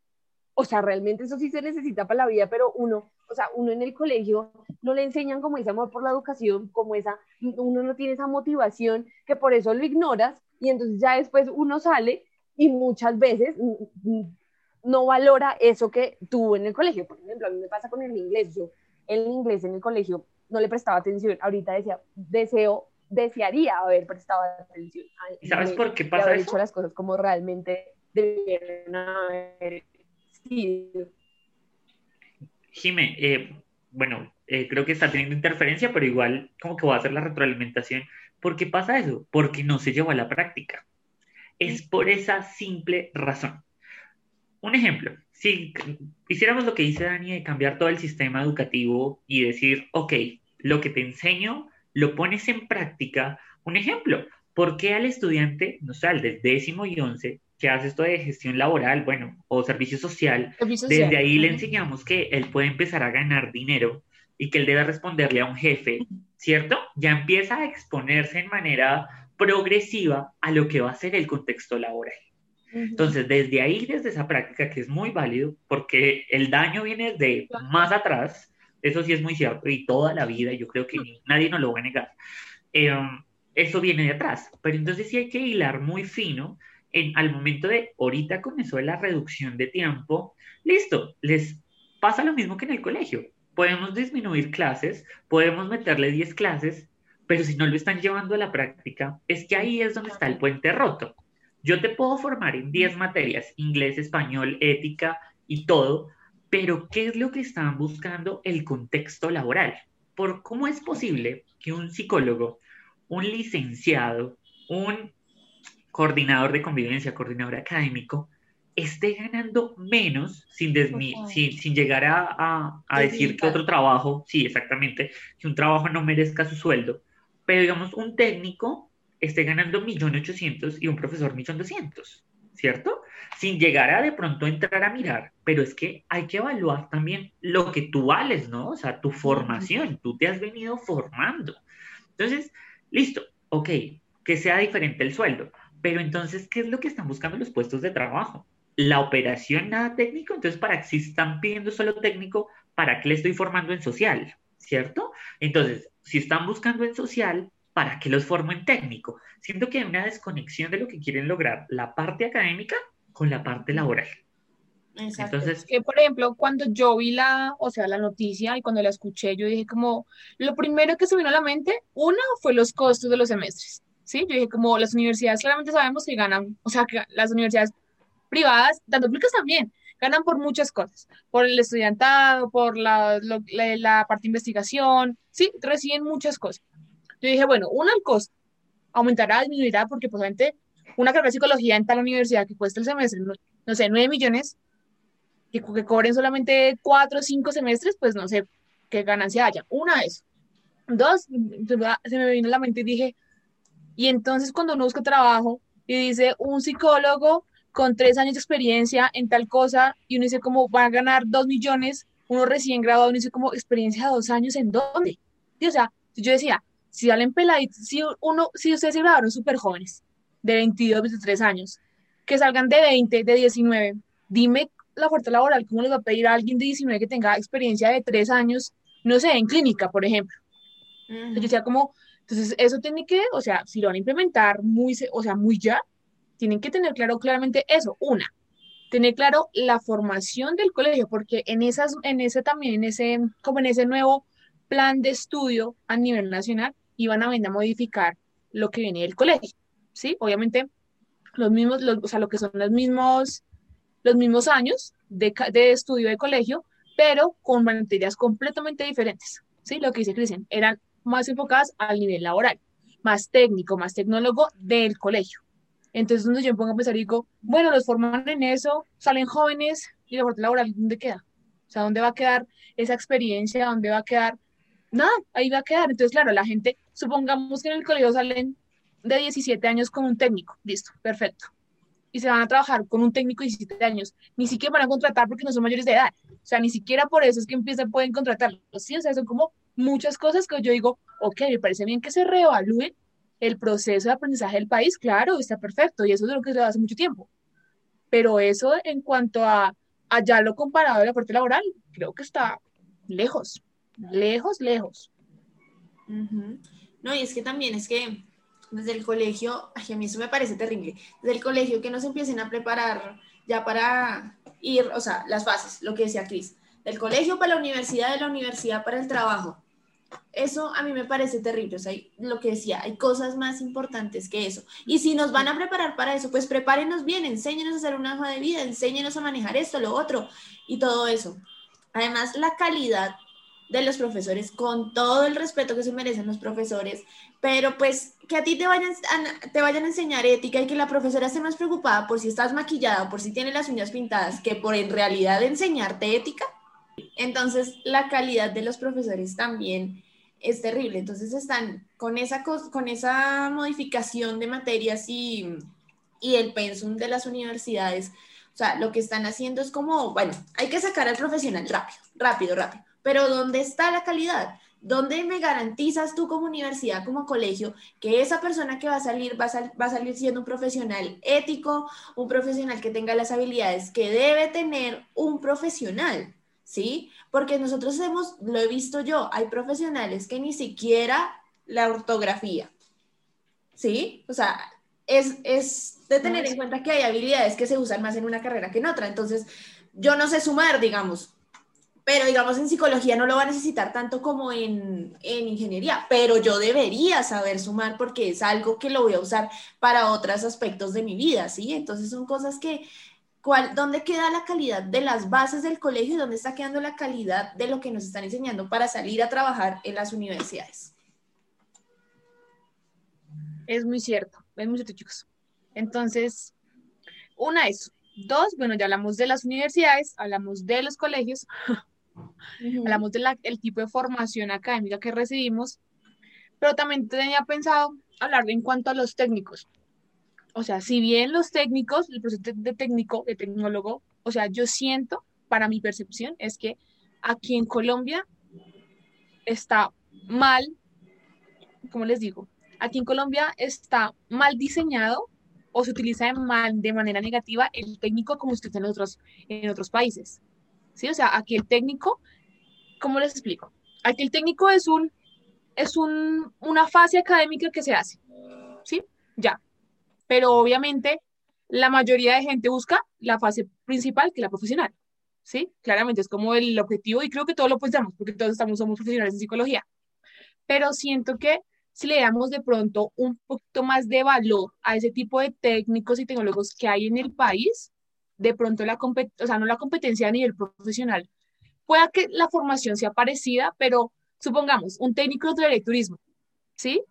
o sea, realmente eso sí se necesita para la vida, pero uno, o sea, uno en el colegio no le enseñan como ese amor por la educación, como esa, uno no tiene esa motivación, que por eso lo ignoras, y entonces ya después uno sale y muchas veces no valora eso que tuvo en el colegio. Por ejemplo, a mí me pasa con el inglés, yo el inglés en el colegio no le prestaba atención, ahorita decía, deseo, desearía haber prestado atención. ¿Y sabes por qué pasa eso? hecho las cosas como realmente debieron haber Jime, eh, bueno, eh, creo que está teniendo interferencia, pero igual como que voy a hacer la retroalimentación. ¿Por qué pasa eso? Porque no se llevó a la práctica. Es por esa simple razón. Un ejemplo, si hiciéramos lo que dice Dani de cambiar todo el sistema educativo y decir, ok, lo que te enseño lo pones en práctica. Un ejemplo, ¿por qué al estudiante, no sé, al del décimo y once, que hace esto de gestión laboral, bueno, o servicio social, desde ahí le enseñamos que él puede empezar a ganar dinero y que él debe responderle a un jefe, ¿cierto? Ya empieza a exponerse en manera progresiva a lo que va a ser el contexto laboral. Entonces, desde ahí, desde esa práctica, que es muy válido, porque el daño viene de más atrás, eso sí es muy cierto, y toda la vida, yo creo que nadie nos lo va a negar, eh, eso viene de atrás, pero entonces sí hay que hilar muy fino al momento de ahorita comenzó la reducción de tiempo, listo, les pasa lo mismo que en el colegio. Podemos disminuir clases, podemos meterle 10 clases, pero si no lo están llevando a la práctica, es que ahí es donde está el puente roto. Yo te puedo formar en 10 materias, inglés, español, ética y todo, pero ¿qué es lo que están buscando el contexto laboral? ¿Por cómo es posible que un psicólogo, un licenciado, un coordinador de convivencia, coordinador académico, esté ganando menos sin, sin, llegar a, decir que otro trabajo, sí, exactamente, que un trabajo no merezca su sueldo, pero digamos un técnico esté ganando 1.800.000 y un profesor 1.200.000, ¿cierto? Sin llegar a de pronto entrar a mirar, pero es que hay que evaluar también lo que tú vales, ¿no? O sea, tu formación, tú te has venido formando. Entonces, listo, ok, que sea diferente el sueldo, pero entonces, ¿qué es lo que están buscando los puestos de trabajo? La operación nada técnico, entonces, ¿para si están pidiendo solo técnico, ¿para qué le estoy formando en social? ¿Cierto? Entonces, si están buscando en social, ¿para qué los formo en técnico? Siento que hay una desconexión de lo que quieren lograr la parte académica con la parte laboral. Exacto. Entonces, que por ejemplo, cuando yo vi la, o sea, la noticia y cuando la escuché, yo dije como, lo primero que se vino a la mente, uno fue los costos de los semestres. ¿sí? Yo dije, como las universidades claramente sabemos que ganan, o sea, que las universidades privadas, tanto públicas también, ganan por muchas cosas, por el estudiantado, por la, la, parte de investigación, ¿sí? Reciben muchas cosas. Yo dije, bueno, uno, el costo aumentará, disminuirá, porque posiblemente una carrera de psicología en tal universidad que cuesta el semestre, no, sé, 9 millones, que, que cobren solamente 4 o 5 semestres, pues no sé qué ganancia haya. Una es. Dos, se me vino a la mente y dije, y entonces cuando uno busca trabajo y dice un psicólogo con tres años de experiencia en tal cosa y uno dice como va a ganar dos millones, uno recién graduado, uno dice como experiencia de dos años, ¿en dónde? o sea, yo decía, si salen peladitos, si uno, si ustedes se graduaron súper jóvenes, de 22, 23 años, que salgan de 20, de 19, dime la oferta laboral, ¿cómo les va a pedir a alguien de 19 que tenga experiencia de tres años, no sé, en clínica, por ejemplo? Yo decía como, entonces, eso tiene que, o sea, si lo van a implementar muy, o sea, muy ya, tienen que tener claro claramente eso. Una, tener claro la formación del colegio, porque en esas, en ese también, en ese, como en ese nuevo plan de estudio a nivel nacional, iban a venir a modificar lo que viene del colegio, ¿sí? Obviamente, los mismos, o sea, lo que son los mismos, los mismos años de, de estudio de colegio, pero con materias completamente diferentes, ¿sí? Lo que dice Cristian, eran más enfocadas al nivel laboral, más técnico, más tecnólogo del colegio. Entonces, donde yo me pongo a pensar y digo, bueno, los forman en eso, salen jóvenes y la parte laboral, ¿dónde queda? O sea, ¿dónde va a quedar esa experiencia? ¿Dónde va a quedar? Nada, ahí va a quedar. Entonces, claro, la gente, supongamos que en el colegio salen de 17 años con un técnico, listo, perfecto. Y se van a trabajar con un técnico de 17 años. Ni siquiera van a contratar porque no son mayores de edad. O sea, ni siquiera por eso es que empiezan, pueden contratarlos. Sí, o sea, son como muchas cosas que yo digo, ok, me parece bien que se reevalúe el proceso de aprendizaje del país, claro, está perfecto, y eso es lo que se hace mucho tiempo. Pero eso en cuanto a, allá lo comparado de la parte laboral, creo que está lejos, lejos, lejos. No, y es que también es que desde el colegio, a mí eso me parece terrible, desde el colegio que nos empiecen a preparar ya para ir, o sea, las fases, lo que decía Cris, del colegio para la universidad, de la universidad para el trabajo. Eso a mí me parece terrible, o sea, lo que decía, hay cosas más importantes que eso. Y si nos van a preparar para eso, pues prepárenos bien, enséñenos a hacer una hoja de vida, enséñenos a manejar esto, lo otro y todo eso. Además, la calidad de los profesores, con todo el respeto que se merecen los profesores, pero pues que a ti te vayan a, te vayan a enseñar ética y que la profesora esté más preocupada por si estás maquillada, por si tienes las uñas pintadas, que por en realidad enseñarte ética. Entonces, la calidad de los profesores también es terrible. Entonces, están con esa, con esa modificación de materias y, y el pensum de las universidades. O sea, lo que están haciendo es como, bueno, hay que sacar al profesional rápido, rápido, rápido. Pero ¿dónde está la calidad? ¿Dónde me garantizas tú como universidad, como colegio, que esa persona que va a salir va a, sal- va a salir siendo un profesional ético, un profesional que tenga las habilidades que debe tener un profesional? ¿Sí? Porque nosotros hemos, lo he visto yo, hay profesionales que ni siquiera la ortografía, ¿sí? O sea, es, es de tener en cuenta que hay habilidades que se usan más en una carrera que en otra. Entonces, yo no sé sumar, digamos, pero digamos en psicología no lo va a necesitar tanto como en, en ingeniería, pero yo debería saber sumar porque es algo que lo voy a usar para otros aspectos de mi vida, ¿sí? Entonces son cosas que, ¿cuál, ¿dónde queda la calidad de las bases del colegio y dónde está quedando la calidad de lo que nos están enseñando para salir a trabajar en las universidades? Es muy cierto, es muy cierto, chicos. Entonces, una es, dos, bueno, ya hablamos de las universidades, hablamos de los colegios, hablamos del tipo de formación académica que recibimos, pero también tenía pensado hablar en cuanto a los técnicos. O sea, si bien los técnicos, el proceso de, técnico, de tecnólogo, o sea, yo siento, para mi percepción, es que aquí en Colombia está mal, ¿cómo les digo? Aquí en Colombia está mal diseñado o se utiliza de, mal, de manera negativa el técnico como se utiliza en otros, en otros países. ¿Sí? O sea, aquí el técnico, ¿cómo les explico? Aquí el técnico es, un, es un, una fase académica que se hace. ¿Sí? Ya. Pero obviamente la mayoría de gente busca la fase principal, que es la profesional. ¿Sí? Claramente es como el objetivo y creo que todos lo pensamos porque todos estamos, somos profesionales en psicología. Pero siento que si le damos de pronto un poquito más de valor a ese tipo de técnicos y tecnólogos que hay en el país, de pronto la competencia, o sea, no la competencia a nivel profesional, pueda que la formación sea parecida, pero supongamos, un técnico de turismo, ¿sí?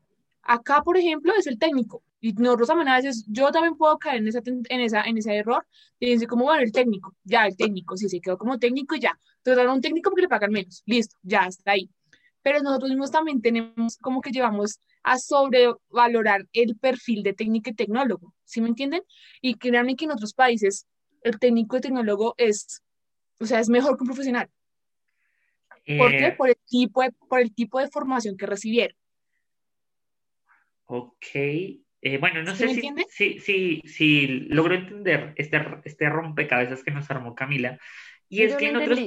Acá, por ejemplo, es el técnico. Y nosotros también a veces, yo también puedo caer en, esa, en, esa, en ese error y decir como, bueno, el técnico, ya, el técnico, sí, se quedó como técnico ya. Entonces, un técnico porque le pagan menos, listo, ya, está ahí pero nosotros mismos también tenemos como que llevamos a sobrevalorar el perfil de técnico y tecnólogo, ¿sí me entienden? Y créanme que en otros países el técnico y tecnólogo es, o sea, es mejor que un profesional. ¿Por qué? Eh, Por el tipo de, por el tipo de formación que recibieron. ok. Eh, bueno, no ¿Sí sé si, si, si, si logro entender este, este rompecabezas que nos armó Camila. Y es que en otros,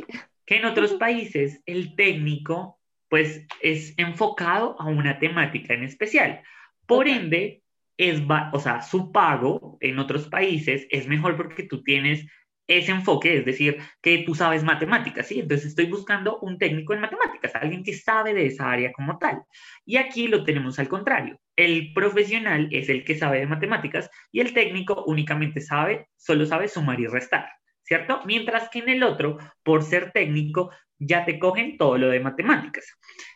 que en otros países el técnico pues es enfocado a una temática en especial. Por ende, es, o sea, su pago en otros países es mejor porque tú tienes ese enfoque, es decir, que tú sabes matemáticas, ¿sí? Entonces estoy buscando un técnico en matemáticas, alguien que sabe de esa área como tal. Y aquí lo tenemos al contrario. El profesional es el que sabe de matemáticas y el técnico únicamente sabe, solo sabe sumar y restar, ¿cierto? Mientras que en el otro, por ser técnico, ya te cogen todo lo de matemáticas.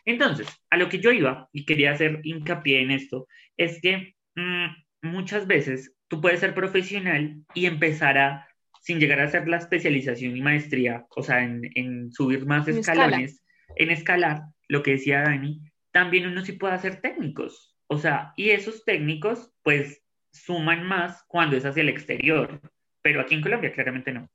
Entonces, a lo que yo iba y quería hacer hincapié en esto, es que muchas veces tú puedes ser profesional y empezar a, sin llegar a hacer la especialización y maestría, o sea, en, en subir más En escala. escalones, en escalar, lo que decía Dani, también uno sí puede hacer técnicos. O sea, y esos técnicos, pues, suman más cuando es hacia el exterior. Pero aquí en Colombia, claramente no.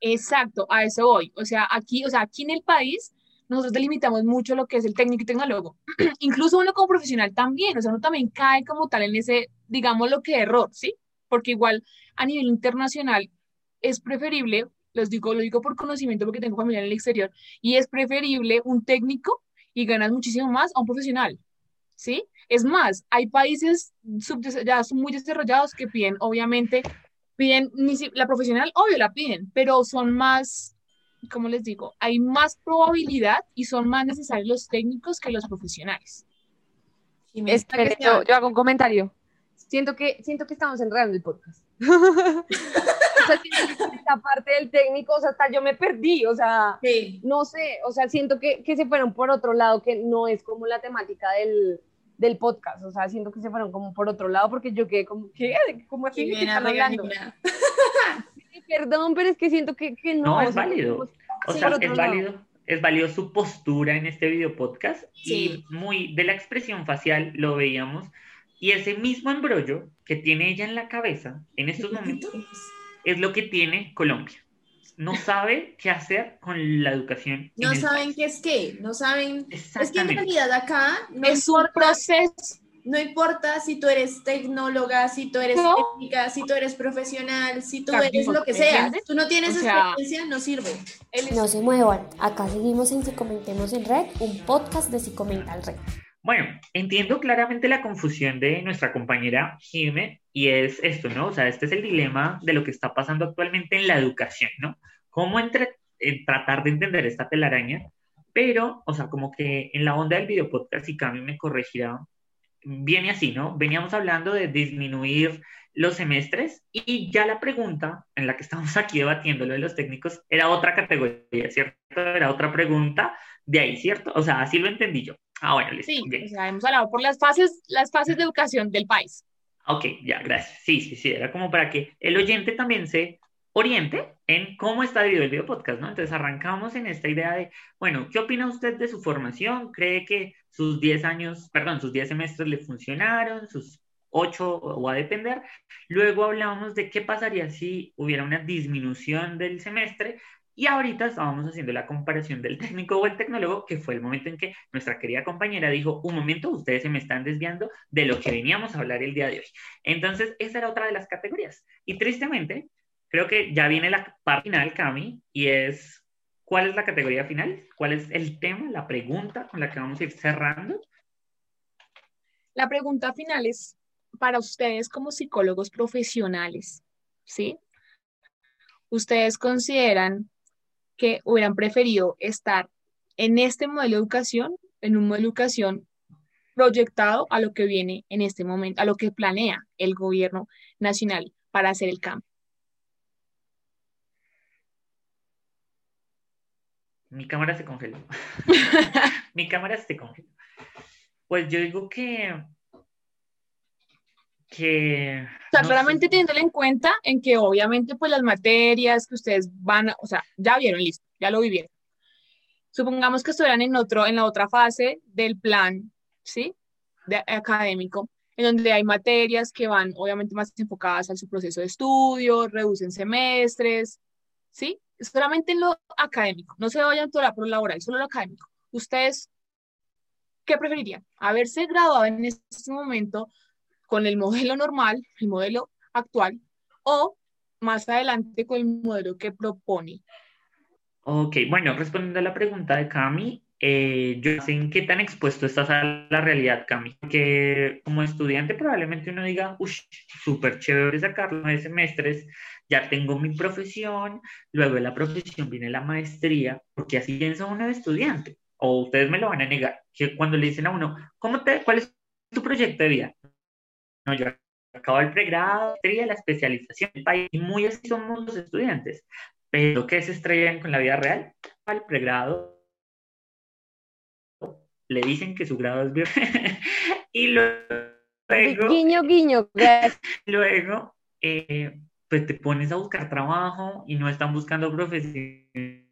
Exacto, a eso voy. O sea, aquí, o sea, aquí en el país nosotros delimitamos mucho lo que es el técnico y tecnólogo. Incluso uno como profesional también, o sea, uno también cae como tal en ese, digamos, lo que error, ¿sí? Porque igual a nivel internacional es preferible los digo, lo digo por conocimiento porque tengo familia en el exterior, y es preferible un técnico y ganas muchísimo más a un profesional, ¿sí? Es más, hay países ya son muy desarrollados que piden, obviamente, piden, la profesional, obvio, la piden, pero son más, ¿cómo les digo? Hay más probabilidad y son más necesarios los técnicos que los profesionales. Jimena, Espere, que yo, yo hago un comentario. Siento que, siento que estamos enredando el podcast. o sea, siento que esta parte del técnico, o sea, hasta yo me perdí, o sea, Sí. no sé, o sea, siento que, que se fueron por otro lado, que no es como la temática del, del podcast, o sea, siento que se fueron como por otro lado, porque yo quedé como, ¿qué? ¿Cómo así? ¿Qué Jimena, están hablando? Perdón, pero es que siento que, que no. No, o es sea, válido. O sea, es lado. válido, es válido su postura en este video podcast Sí. y muy de la expresión facial lo veíamos y ese mismo embrollo que tiene ella en la cabeza en estos momentos es lo que tiene Colombia. No sabe qué hacer con la educación. No saben país. qué es qué, no saben. Es que en realidad acá no es un proceso. No importa si tú eres tecnóloga, si tú eres No. técnica, si tú eres profesional, si tú eres lo que ¿me seas. entiendes? Tú no tienes O sea, experiencia, no sirve. Él No se muevan, acá seguimos en Si Comentemos en Red, un podcast de Si Comenta el Red. Bueno, entiendo claramente la confusión de nuestra compañera Jime y es esto, ¿no? O sea, este es el dilema de lo que está pasando actualmente en la educación, ¿no? Cómo entre, eh, tratar de entender esta telaraña, pero, o sea, como que en la onda del video podcast, y Cami me corregirá, viene así, ¿no? Veníamos hablando de disminuir los semestres y ya la pregunta en la que estamos aquí debatiendo lo de los técnicos era otra categoría, ¿cierto? Era otra pregunta de ahí, ¿cierto? O sea, así lo entendí yo. Ah, bueno, listo. Sí, o sea, hemos hablado por las fases, las fases de educación del país. Ok, ya, gracias. Sí, sí, sí, era como para que el oyente también se oriente en cómo está dividido el video podcast, ¿no? Entonces arrancamos en esta idea de, bueno, ¿qué opina usted de su formación? ¿Cree que sus 10 años, perdón, sus 10 semestres le funcionaron, sus 8 o a depender? Luego hablamos de qué pasaría si hubiera una disminución del semestre y ahorita estábamos haciendo la comparación del técnico o el tecnólogo, que fue el momento en que nuestra querida compañera dijo, un momento, ustedes se me están desviando de lo que veníamos a hablar el día de hoy. Entonces, esa era otra de las categorías. Y tristemente, creo que ya viene la parte final, Cami, y es, ¿cuál es la categoría final? ¿Cuál es el tema, la pregunta con la que vamos a ir cerrando? La pregunta final es para ustedes como psicólogos profesionales, ¿sí? ¿Ustedes consideran que hubieran preferido estar en este modelo de educación, en un modelo de educación proyectado a lo que viene en este momento, a lo que planea el gobierno nacional para hacer el cambio? Mi cámara se congeló. Mi cámara se congeló. Pues yo digo que... que O sea, no claramente sé. teniéndolo en cuenta en que obviamente pues las materias que ustedes van o sea, ya vieron, listo, ya lo vivieron. Supongamos que estuvieran en otro, en la otra fase del plan, ¿sí? De, académico, en donde hay materias que van obviamente más enfocadas a su proceso de estudio, reducen semestres, ¿sí? Solamente en lo académico, no se vayan toda por laboral, solo lo académico. ¿Ustedes qué preferirían? ¿Haberse graduado en este momento con el modelo normal, el modelo actual, o más adelante con el modelo que propone? Ok, bueno, respondiendo a la pregunta de Cami, eh, yo sé en qué tan expuesto estás a la realidad, Cami, que como estudiante probablemente uno diga, uff, súper chévere sacar nueve semestres, ya tengo mi profesión, luego de la profesión viene la maestría, porque así piensa uno de estudiante, o ustedes me lo van a negar, que cuando le dicen a uno, ¿cómo te, cuál es tu proyecto de vida? No, yo acabo el pregrado, la maestría, la especialización, y muy así somos los estudiantes. Pero que se estrellan con la vida real, al pregrado le dicen que su grado es bien y luego, Guiño, guiño, gracias. luego eh, pues te pones a buscar trabajo y no están buscando profesionales,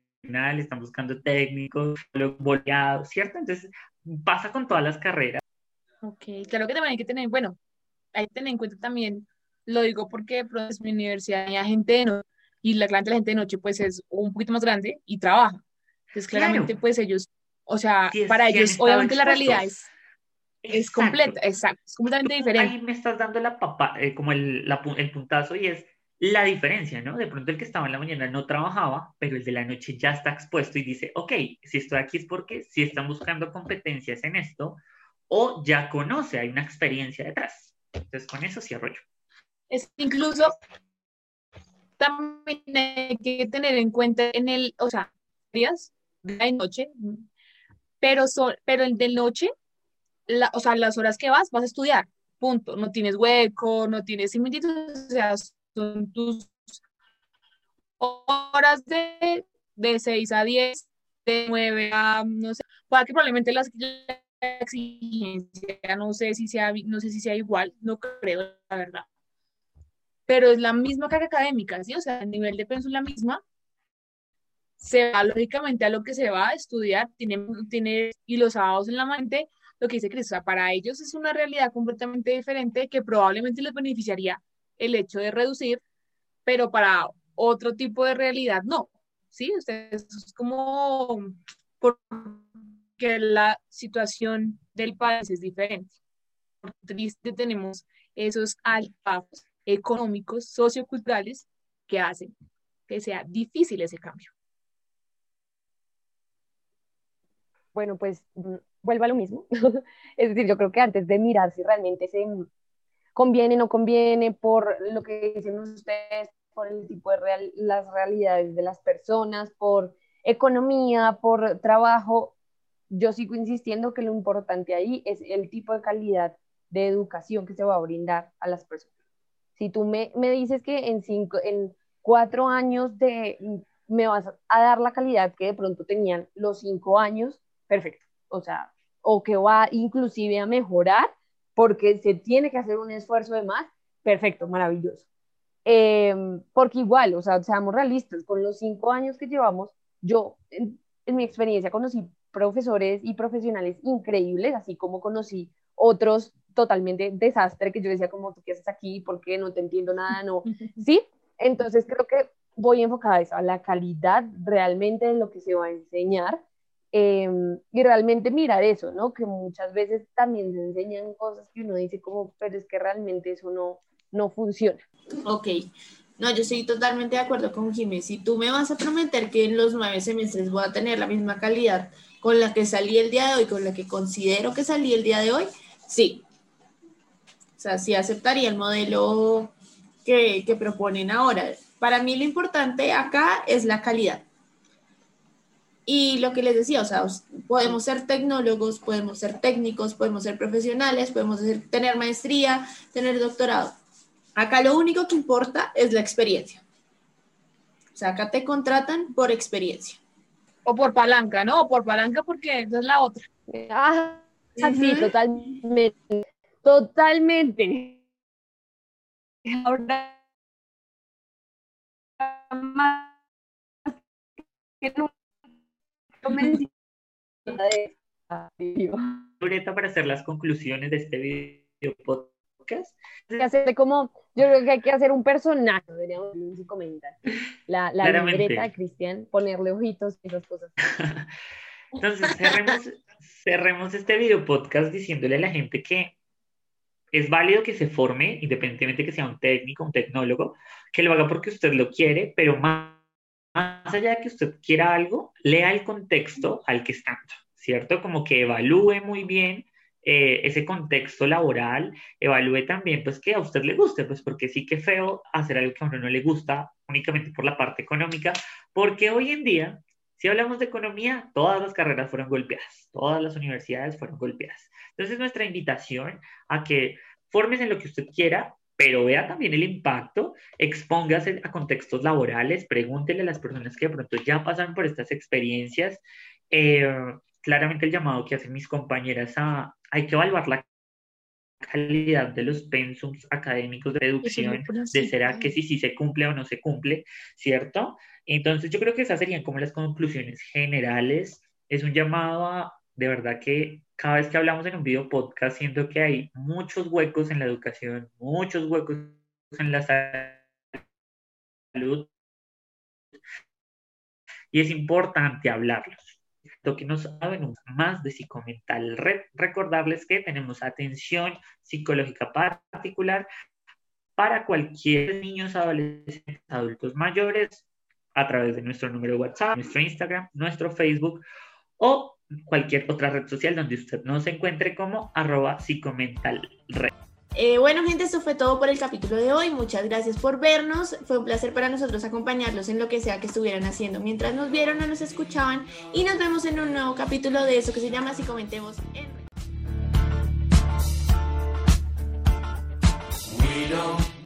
están buscando técnicos, boleados, ¿cierto? Entonces pasa con todas las carreras. Ok, claro que también hay que tener, bueno, hay que tener en cuenta también, lo digo porque pues, mi universidad hay gente de noche y la, claramente la gente de noche pues es un poquito más grande y trabaja. Entonces claramente Claro. pues ellos, o sea, Sí, es- para ellos obviamente la realidad expuestos. es, es Exacto. completa, exacto, es completamente diferente. Ahí me estás dando la papa, eh, como el, la el puntazo y es la diferencia, ¿no? De pronto el que estaba en la mañana no trabajaba, pero el de la noche ya está expuesto y dice, ok, si estoy aquí es porque si están buscando competencias en esto o ya conoce, hay una experiencia detrás. Entonces, con eso cierro yo. Es incluso también hay que tener en cuenta en el, o sea, días de noche, pero, son, pero el de noche, la, o sea, las horas que vas, vas a estudiar, punto. No tienes hueco, no tienes similitudes, o sea, son tus horas de, de 6 a 10, de 9 a, no sé, para que probablemente las la exigencia, no sé si sea, no sé si sea igual, no creo, la verdad. Pero es la misma carga académica, ¿sí? O sea, el nivel de pensión es la misma. Se va lógicamente a lo que se va a estudiar, tiene, tiene y los sábados en la mente, lo que dice Cris, o sea, para ellos es una realidad completamente diferente que probablemente les beneficiaría el hecho de reducir, pero para otro tipo de realidad no, ¿sí? Es como porque la situación del país es diferente. Por triste tenemos esos altibajos económicos, socioculturales que hacen que sea difícil ese cambio. Bueno, pues mm, vuelvo a lo mismo. es decir, yo creo que antes de mirar si realmente se conviene, no conviene, por lo que dicen ustedes, por el tipo de real, las realidades de las personas, por economía, por trabajo, yo sigo insistiendo que lo importante ahí es el tipo de calidad de educación que se va a brindar a las personas. Si tú me, me dices que en, cinco, en cuatro años de, me vas a dar la calidad que de pronto tenían los cinco años, perfecto. O sea, o que va inclusive a mejorar porque se tiene que hacer un esfuerzo de más, perfecto, maravilloso. Em, porque igual, o sea, seamos realistas, con los cinco años que llevamos, yo en, en mi experiencia conocí profesores y profesionales increíbles, así como conocí otros totalmente desastre que yo decía como, ¿tú qué haces aquí? ¿Por qué? No te entiendo nada, no. Sí, entonces creo que voy enfocada a eso, a la calidad realmente de lo que se va a enseñar em, y realmente mirar eso, ¿no? Que muchas veces también se enseñan cosas que uno dice como, pero es que realmente eso no, no funciona. Ok, no, yo estoy totalmente de acuerdo con Jiménez. Si tú me vas a prometer que en los nueve semestres voy a tener la misma calidad con la que salí el día de hoy, con la que considero que salí el día de hoy, sí. O sea, sí aceptaría el modelo que, que proponen ahora. Para mí lo importante acá es la calidad. Y lo que les decía, o sea, podemos ser tecnólogos, podemos ser técnicos, podemos ser profesionales, podemos tener maestría, tener doctorado. Acá lo único que importa es la experiencia. O sea, acá te contratan por experiencia. O por palanca, ¿no? O por palanca porque esa es la otra. Ah, sí, totalmente. Totalmente. Ahora más que para hacer las conclusiones de este video podcast. Hacer como, yo creo que hay que hacer un personaje, deberíamos comentar. La, la libreta Cristian, ponerle ojitos y esas cosas. Entonces, cerremos, cerremos este video podcast diciéndole a la gente que es válido que se forme, independientemente que sea un técnico, un tecnólogo, que lo haga porque usted lo quiere, pero más, más allá de que usted quiera algo, lea el contexto al que está, ¿cierto? Como que evalúe muy bien eh, ese contexto laboral, evalúe también pues que a usted le guste, pues porque sí que feo hacer algo que a uno no le gusta únicamente por la parte económica, porque hoy en día, si hablamos de economía, todas las carreras fueron golpeadas, todas las universidades fueron golpeadas. Entonces nuestra invitación a que formes en lo que usted quiera, pero vea también el impacto, expóngase a contextos laborales, pregúntele a las personas que de pronto ya pasan por estas experiencias. Eh, claramente el llamado que hacen mis compañeras a, hay que evaluar la calidad de los pensums académicos de reducción, de será que si sí se cumple o no se cumple, ¿cierto? Entonces yo creo que esas serían como las conclusiones generales. Es un llamado a, de verdad que cada vez que hablamos en un video podcast, siento que hay muchos huecos en la educación, muchos huecos en la salud, y es importante hablarlos que nos saben más de psicomental. recordarles que tenemos atención psicológica particular para cualquier niños, adolescentes, adultos mayores a través de nuestro número de WhatsApp, nuestro Instagram, nuestro Facebook o cualquier otra red social donde usted nos encuentre como arroba psicomentalred. Eh, bueno, gente, esto fue todo por el capítulo de hoy. Muchas gracias por vernos. Fue un placer para nosotros acompañarlos en lo que sea que estuvieran haciendo mientras nos vieron o nos escuchaban. Y nos vemos en un nuevo capítulo de eso que se llama Si Comentemos en We don't